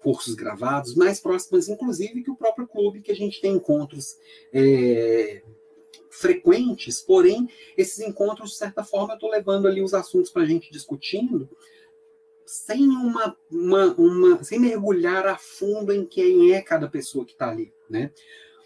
S1: cursos gravados, mais próximas, inclusive, que o próprio clube, que a gente tem encontros é, frequentes, porém, esses encontros, de certa forma, eu estou levando ali os assuntos para a gente discutindo, sem uma, uma, uma, sem mergulhar a fundo em quem é cada pessoa que está ali, né?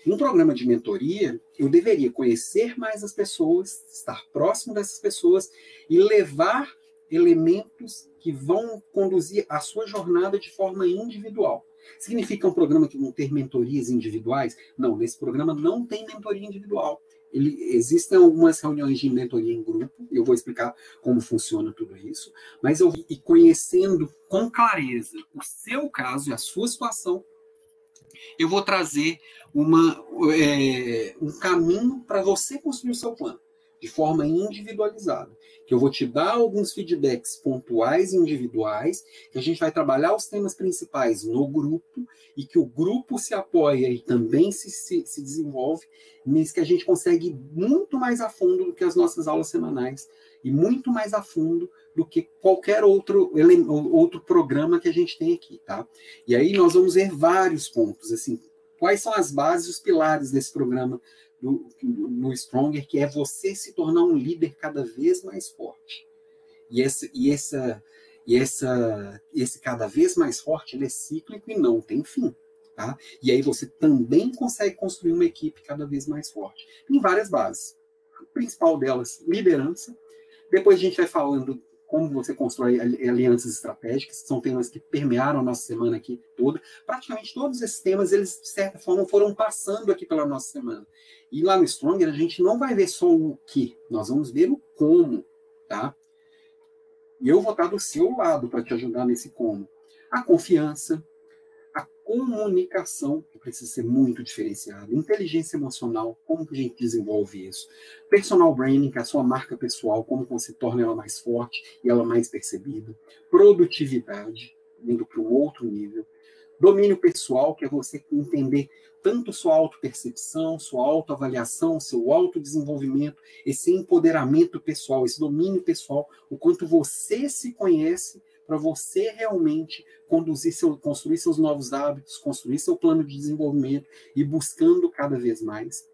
S1: Um programa de mentoria, eu deveria conhecer mais as pessoas, estar próximo dessas pessoas e levar elementos que vão conduzir a sua jornada de forma individual. Significa um programa que vão ter mentorias individuais? Não, nesse programa não tem mentoria individual. Ele, existem algumas reuniões de mentoria em grupo, eu vou explicar como funciona tudo isso, mas eu e conhecendo com clareza o seu caso e a sua situação, eu vou trazer uma, é, um caminho para você construir o seu plano, de forma individualizada. Que eu vou te dar alguns feedbacks pontuais e individuais, que a gente vai trabalhar os temas principais no grupo, e que o grupo se apoia e também se, se, se desenvolve, mas que a gente consegue muito mais a fundo do que as nossas aulas semanais, e muito mais a fundo do que qualquer outro, outro programa que a gente tem aqui, tá? E aí nós vamos ver vários pontos, assim, quais são as bases, os pilares desse programa do, no Stronger, que é você se tornar um líder cada vez mais forte. E esse, e essa, e essa, esse cada vez mais forte, ele é cíclico e não tem fim. Tá? E aí você também consegue construir uma equipe cada vez mais forte. Em várias bases. A principal delas, liderança. Depois a gente vai falando como você constrói alianças estratégicas, são temas que permearam a nossa semana aqui toda. Praticamente todos esses temas, eles, de certa forma, foram passando aqui pela nossa semana. E lá no Stronger, a gente não vai ver só o que, nós vamos ver o como, tá? E eu vou estar do seu lado para te ajudar nesse como. A confiança, comunicação, que precisa ser muito diferenciada, inteligência emocional, como que a gente desenvolve isso, personal branding, que é a sua marca pessoal, como você torna ela mais forte e ela mais percebida, produtividade, indo para um outro nível, domínio pessoal, que é você entender tanto sua autopercepção, sua autoavaliação, seu autodesenvolvimento, esse empoderamento pessoal, esse domínio pessoal, o quanto você se conhece para você realmente conduzir seu, construir seus novos hábitos, construir seu plano de desenvolvimento e buscando cada vez mais.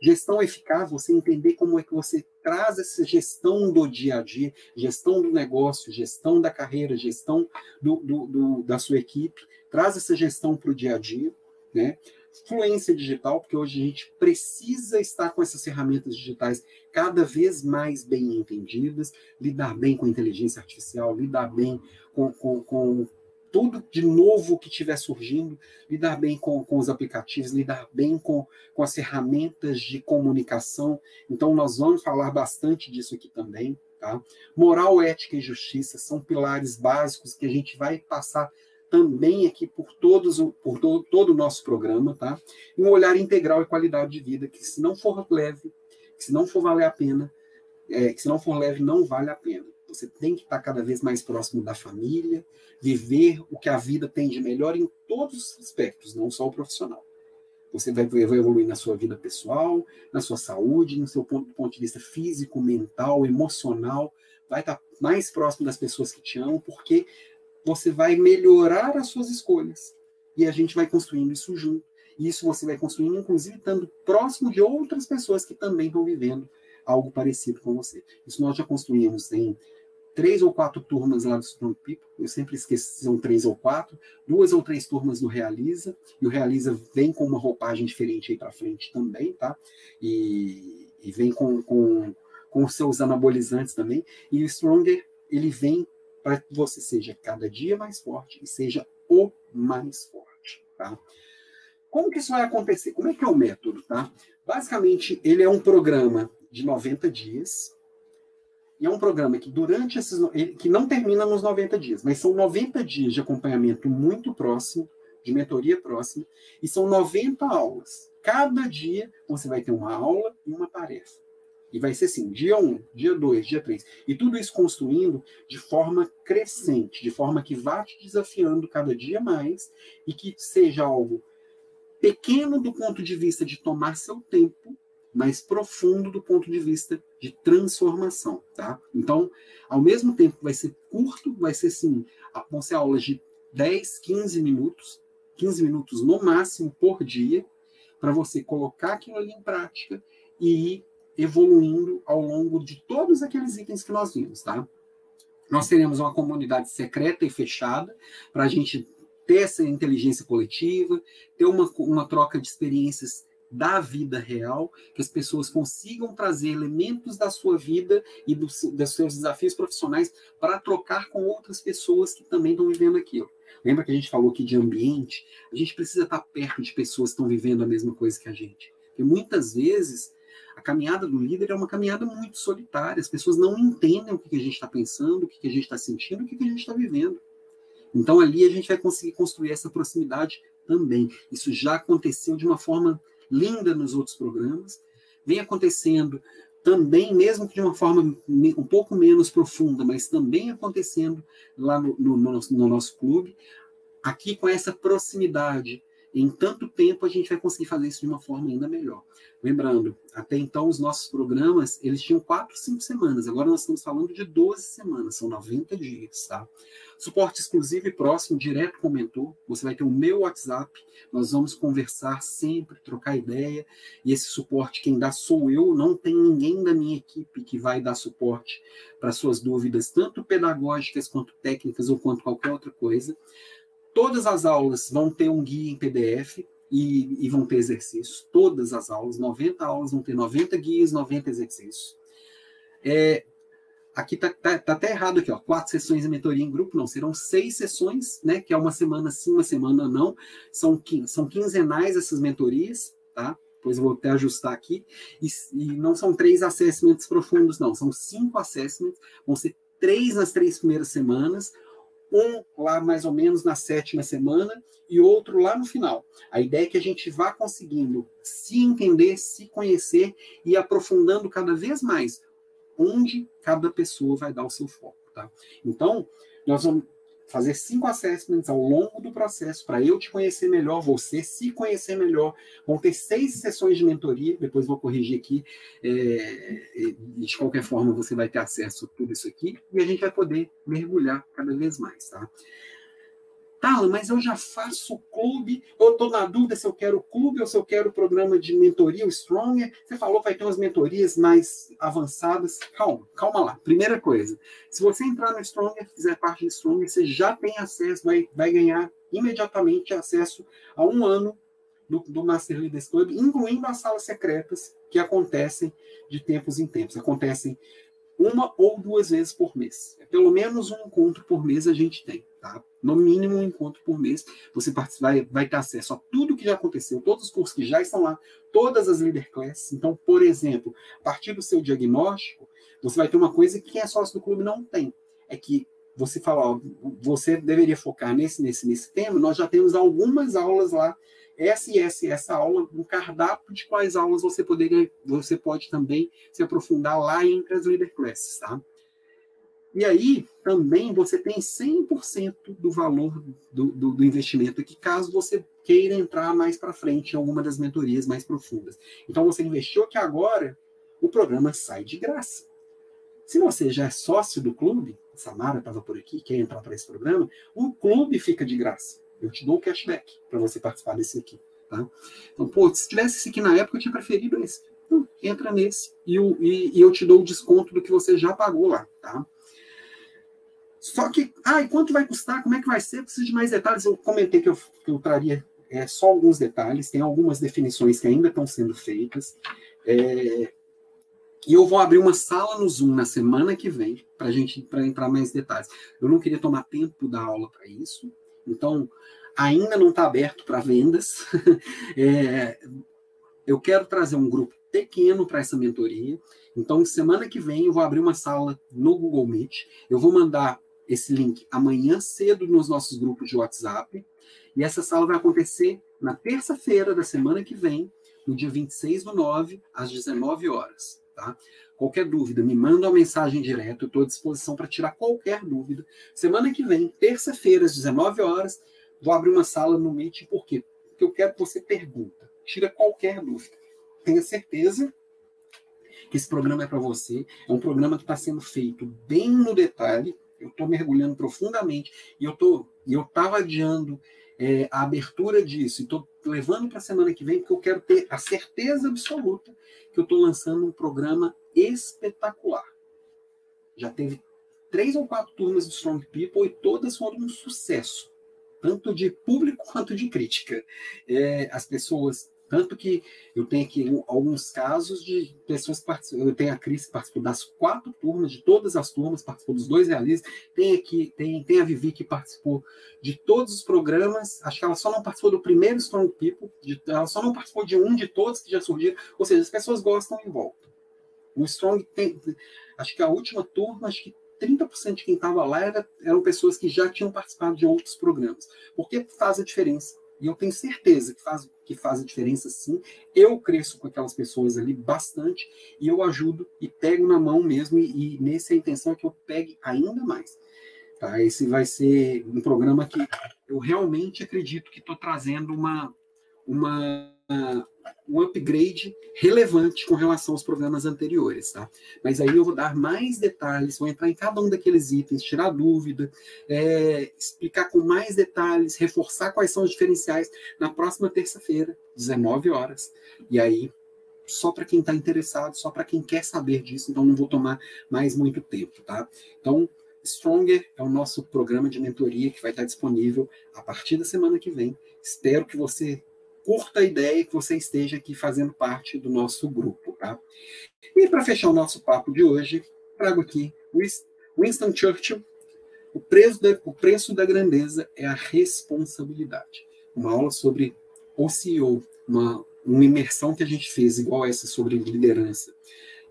S1: Gestão eficaz, você entender como é que você traz essa gestão do dia a dia, gestão do negócio, gestão da carreira, gestão do, do, do da sua equipe, traz essa gestão para o dia a dia, né? Fluência digital, porque hoje a gente precisa estar com essas ferramentas digitais cada vez mais bem entendidas, lidar bem com inteligência artificial, lidar bem com, com, com tudo de novo que estiver surgindo, lidar bem com, com os aplicativos, lidar bem com, com as ferramentas de comunicação. Então, nós vamos falar bastante disso aqui também. Tá? Moral, ética e justiça são pilares básicos que a gente vai passar também aqui por todos por todo, todo o nosso programa, tá? Um olhar integral e qualidade de vida que se não for leve, que se não for valer a pena, é, que se não for leve não vale a pena. Você tem que estar cada vez mais próximo da família, viver o que a vida tem de melhor em todos os aspectos, não só o profissional. Você vai, vai evoluir na sua vida pessoal, na sua saúde, no seu ponto, ponto de vista físico, mental, emocional, vai estar mais próximo das pessoas que te amam, porque você vai melhorar as suas escolhas. E a gente vai construindo isso junto. E isso você vai construindo, inclusive, estando próximo de outras pessoas que também estão vivendo algo parecido com você. Isso nós já construímos em três ou quatro turmas lá do Strong People, eu sempre esqueço, são três ou quatro, duas ou três turmas do Realiza, e o Realiza vem com uma roupagem diferente aí para frente também, tá? E, e vem com, com, com seus anabolizantes também, e o Stronger, ele vem para que você seja cada dia mais forte e seja o mais forte, tá? Como que isso vai acontecer? Como é que é o método, tá? Basicamente, ele é um programa de 90 dias, e é um programa que durante esses que não termina nos 90 dias, mas são 90 dias de acompanhamento muito próximo, de mentoria próxima, e são 90 aulas. Cada dia você vai ter uma aula e uma tarefa. E vai ser assim, dia 1, um, dia 2, dia 3. E tudo isso construindo de forma crescente, de forma que vá te desafiando cada dia mais e que seja algo pequeno do ponto de vista de tomar seu tempo, mas profundo do ponto de vista de transformação, tá? Então, ao mesmo tempo vai ser curto, vai ser assim, vão ser aulas de 10, 15 minutos, 15 minutos no máximo por dia, para você colocar aquilo ali em prática e ir evoluindo ao longo de todos aqueles itens que nós vimos, tá? Nós teremos uma comunidade secreta e fechada para a gente ter essa inteligência coletiva, ter uma, uma troca de experiências da vida real, que as pessoas consigam trazer elementos da sua vida e do, dos seus desafios profissionais para trocar com outras pessoas que também estão vivendo aquilo. Lembra que a gente falou aqui de ambiente? A gente precisa estar perto de pessoas que estão vivendo a mesma coisa que a gente. Porque muitas vezes a caminhada do líder é uma caminhada muito solitária. As pessoas não entendem o que a gente está pensando, o que a gente está sentindo, o que a gente está vivendo. Então ali a gente vai conseguir construir essa proximidade também. Isso já aconteceu de uma forma linda nos outros programas, vem acontecendo também, mesmo que de uma forma um pouco menos profunda, mas também acontecendo lá no, no, no, nosso, no nosso clube, aqui com essa proximidade, em tanto tempo a gente vai conseguir fazer isso de uma forma ainda melhor. Lembrando, até então os nossos programas, eles tinham 4, 5 semanas, agora nós estamos falando de 12 semanas, são 90 dias, tá? Suporte exclusivo e próximo, direto com o mentor, você vai ter o meu WhatsApp, nós vamos conversar sempre, trocar ideia, e esse suporte quem dá sou eu, não tem ninguém da minha equipe que vai dar suporte para suas dúvidas, tanto pedagógicas quanto técnicas ou quanto qualquer outra coisa. Todas as aulas vão ter um guia em PDF e, e, vão ter exercícios. Todas as aulas, 90 aulas, vão ter 90 guias, 90 exercícios. É, aqui tá, tá, tá, até errado aqui, ó. Quatro sessões de mentoria em grupo, não, serão seis sessões, né? Que é uma semana sim, uma semana não. São, são quinzenais essas mentorias, tá? Depois eu vou até ajustar aqui. E, e não são três assessments profundos, não. São cinco assessments. Vão ser três nas três primeiras semanas, um lá mais ou menos na sétima semana e outro lá no final. A ideia é que a gente vá conseguindo se entender, se conhecer e aprofundando cada vez mais onde cada pessoa vai dar o seu foco, tá? Então, nós vamos fazer cinco assessments ao longo do processo para eu te conhecer melhor, você se conhecer melhor. Vão ter seis sessões de mentoria, depois vou corrigir aqui. É, de qualquer forma, você vai ter acesso a tudo isso aqui e a gente vai poder mergulhar cada vez mais, tá? Tá, mas eu já faço clube, eu estou na dúvida se eu quero clube ou se eu quero programa de mentoria, o Stronger. Você falou que vai ter umas mentorias mais avançadas. Calma, calma lá. Primeira coisa, se você entrar no Stronger, fizer parte do Stronger, você já tem acesso, vai, vai ganhar imediatamente acesso a um ano do, do Master Leaders Club, incluindo as salas secretas que acontecem de tempos em tempos. Acontecem uma ou duas vezes por mês. Pelo menos um encontro por mês a gente tem. Tá? No mínimo um encontro por mês. Você vai, vai ter acesso a tudo que já aconteceu, todos os cursos que já estão lá, todas as leader classes. Então, por exemplo, a partir do seu diagnóstico, você vai ter uma coisa que quem é sócio do clube não tem. É que você fala, ó, você deveria focar nesse, nesse, nesse tema. Nós já temos algumas aulas lá, essa e essa, essa aula, um cardápio de quais aulas você poderia, você pode também se aprofundar lá entre as leader classes, tá? E aí, também, você tem 100% do valor do, do, do, investimento aqui, caso você queira entrar mais para frente em alguma das mentorias mais profundas. Então, você investiu aqui agora, o programa sai de graça. Se você já é sócio do clube, Samara estava por aqui, quer entrar para esse programa, o clube fica de graça. Eu te dou o cashback para você participar desse aqui. Tá? Então, pô, se tivesse esse aqui na época, eu tinha preferido esse. Então, entra nesse e, e, e eu te dou o desconto do que você já pagou lá. Tá? Só que, ah, e quanto vai custar? Como é que vai ser? Preciso de mais detalhes. Eu comentei que eu, que eu traria é, só alguns detalhes, tem algumas definições que ainda estão sendo feitas. É, e eu vou abrir uma sala no Zoom na semana que vem para gente para entrar mais detalhes. Eu não queria tomar tempo da aula para isso, então ainda não está aberto para vendas. [laughs] é, eu quero trazer um grupo pequeno para essa mentoria. Então, semana que vem eu vou abrir uma sala no Google Meet. Eu vou mandar esse link amanhã cedo nos nossos grupos de WhatsApp. E essa sala vai acontecer na terça-feira da semana que vem, no dia 26 do 9, às 19 horas. Tá? Qualquer dúvida, me manda uma mensagem direto, eu estou à disposição para tirar qualquer dúvida. Semana que vem, terça-feira, às 19 horas, vou abrir uma sala no Meet, por quê? Porque eu quero que você pergunta, tira qualquer dúvida. Tenha certeza que esse programa é para você. É um programa que está sendo feito bem no detalhe, eu estou mergulhando profundamente e eu tô, eu estava adiando é, a abertura disso estou levando para a semana que vem porque eu quero ter a certeza absoluta que eu estou lançando um programa espetacular. Já teve três ou quatro turmas de Strong People e todas foram um sucesso, tanto de público [laughs] quanto de crítica. É, as pessoas tanto que eu tenho aqui alguns casos de pessoas que participam. Eu tenho a Cris que participou das quatro turmas, de todas as turmas, participou dos dois realistas. Tem aqui, tem, tem a Vivi que participou de todos os programas. Acho que ela só não participou do primeiro Strong People, de, ela só não participou de um de todos que já surgiram. Ou seja, as pessoas gostam em volta. No Strong tem. Acho que a última turma, acho que 30% de quem estava lá era, eram pessoas que já tinham participado de outros programas. Porque faz a diferença e eu tenho certeza que faz, que faz a diferença sim. Eu cresço com aquelas pessoas ali bastante e eu ajudo e pego na mão mesmo. E, e nessa a intenção é que eu pegue ainda mais. Tá? Esse vai ser um programa que eu realmente acredito que estou trazendo uma, uma um upgrade relevante com relação aos programas anteriores, tá? Mas aí eu vou dar mais detalhes, vou entrar em cada um daqueles itens, tirar dúvida, é, explicar com mais detalhes, reforçar quais são os diferenciais na próxima terça-feira, 19 horas. E aí, só para quem está interessado, só para quem quer saber disso, então não vou tomar mais muito tempo, tá? Então, Stronger é o nosso programa de mentoria que vai estar disponível a partir da semana que vem. Espero que você curta a ideia que você esteja aqui fazendo parte do nosso grupo, tá? E para fechar o nosso papo de hoje, trago aqui Winston Churchill, o preço, da, o preço da grandeza é a responsabilidade. Uma aula sobre o CEO, uma, uma imersão que a gente fez, igual essa sobre liderança,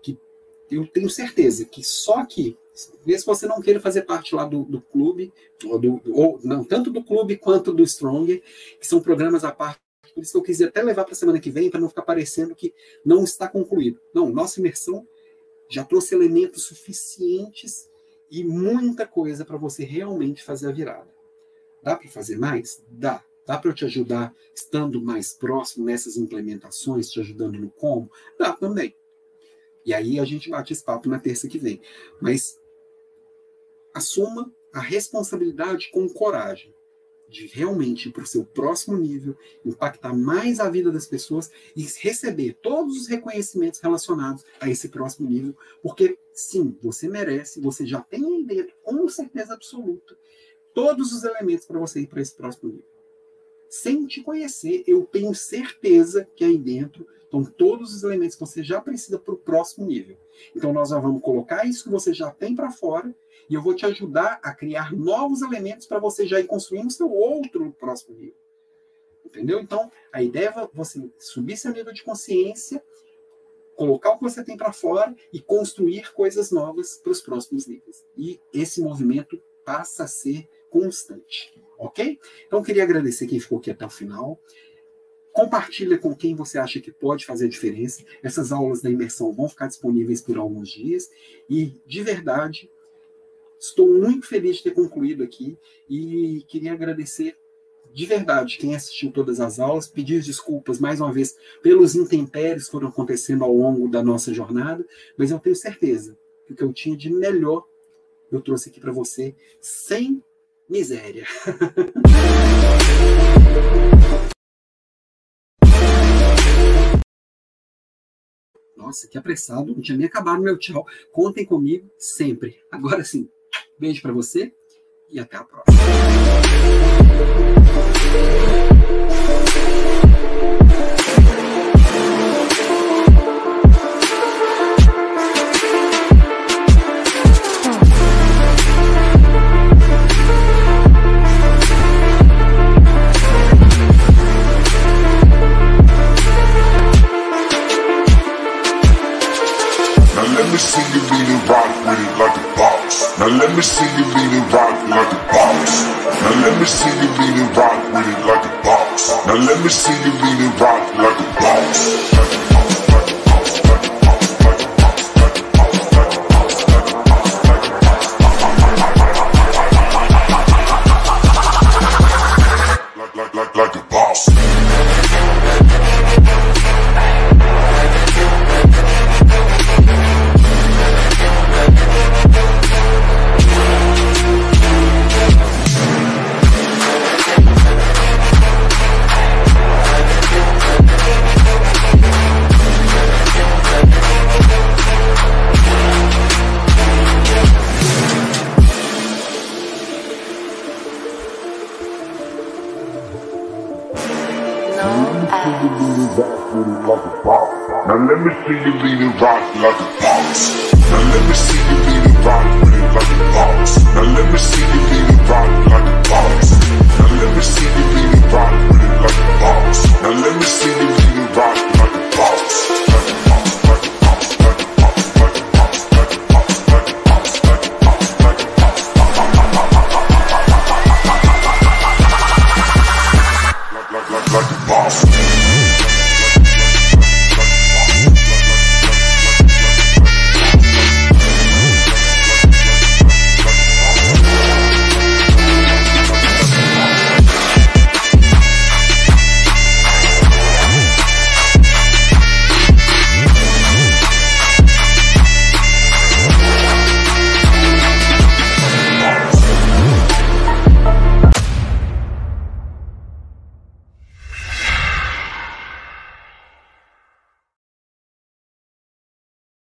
S1: que eu tenho certeza que só aqui, mesmo se você não queira fazer parte lá do, do clube, ou, do, ou não, tanto do clube quanto do Stronger, que são programas à parte por isso que eu quis até levar para a semana que vem, para não ficar parecendo que não está concluído. Não, nossa imersão já trouxe elementos suficientes e muita coisa para você realmente fazer a virada. Dá para fazer mais? Dá. Dá para eu te ajudar estando mais próximo nessas implementações, te ajudando no como? Dá também. E aí a gente bate esse papo na terça que vem. Mas assuma a responsabilidade com coragem de realmente ir para o seu próximo nível, impactar mais a vida das pessoas e receber todos os reconhecimentos relacionados a esse próximo nível, porque sim, você merece, você já tem aí dentro, com certeza absoluta, todos os elementos para você ir para esse próximo nível. Sem te conhecer, eu tenho certeza que aí dentro estão todos os elementos que você já precisa para o próximo nível. Então, nós já vamos colocar isso que você já tem para fora e eu vou te ajudar a criar novos elementos para você já ir construindo o seu outro próximo nível. Entendeu? Então, a ideia é você subir seu nível de consciência, colocar o que você tem para fora e construir coisas novas para os próximos níveis. E esse movimento passa a ser constante. Ok? Então, queria agradecer quem ficou aqui até o final. Compartilha com quem você acha que pode fazer a diferença. Essas aulas da imersão vão ficar disponíveis por alguns dias. E, de verdade, Estou muito feliz de ter concluído aqui e queria agradecer de verdade quem assistiu todas as aulas, pedir desculpas mais uma vez pelos intempéries que foram acontecendo ao longo da nossa jornada, mas eu tenho certeza que o que eu tinha de melhor eu trouxe aqui para você sem miséria. Nossa, que apressado, não tinha nem acabado meu tchau. Contem comigo sempre. Agora sim, Beijo para você e até a próxima.
S2: Now let me see you and rock like a boss. Now let me see you and rock with it like a boss. Now let me see you and rock like a boss. Like,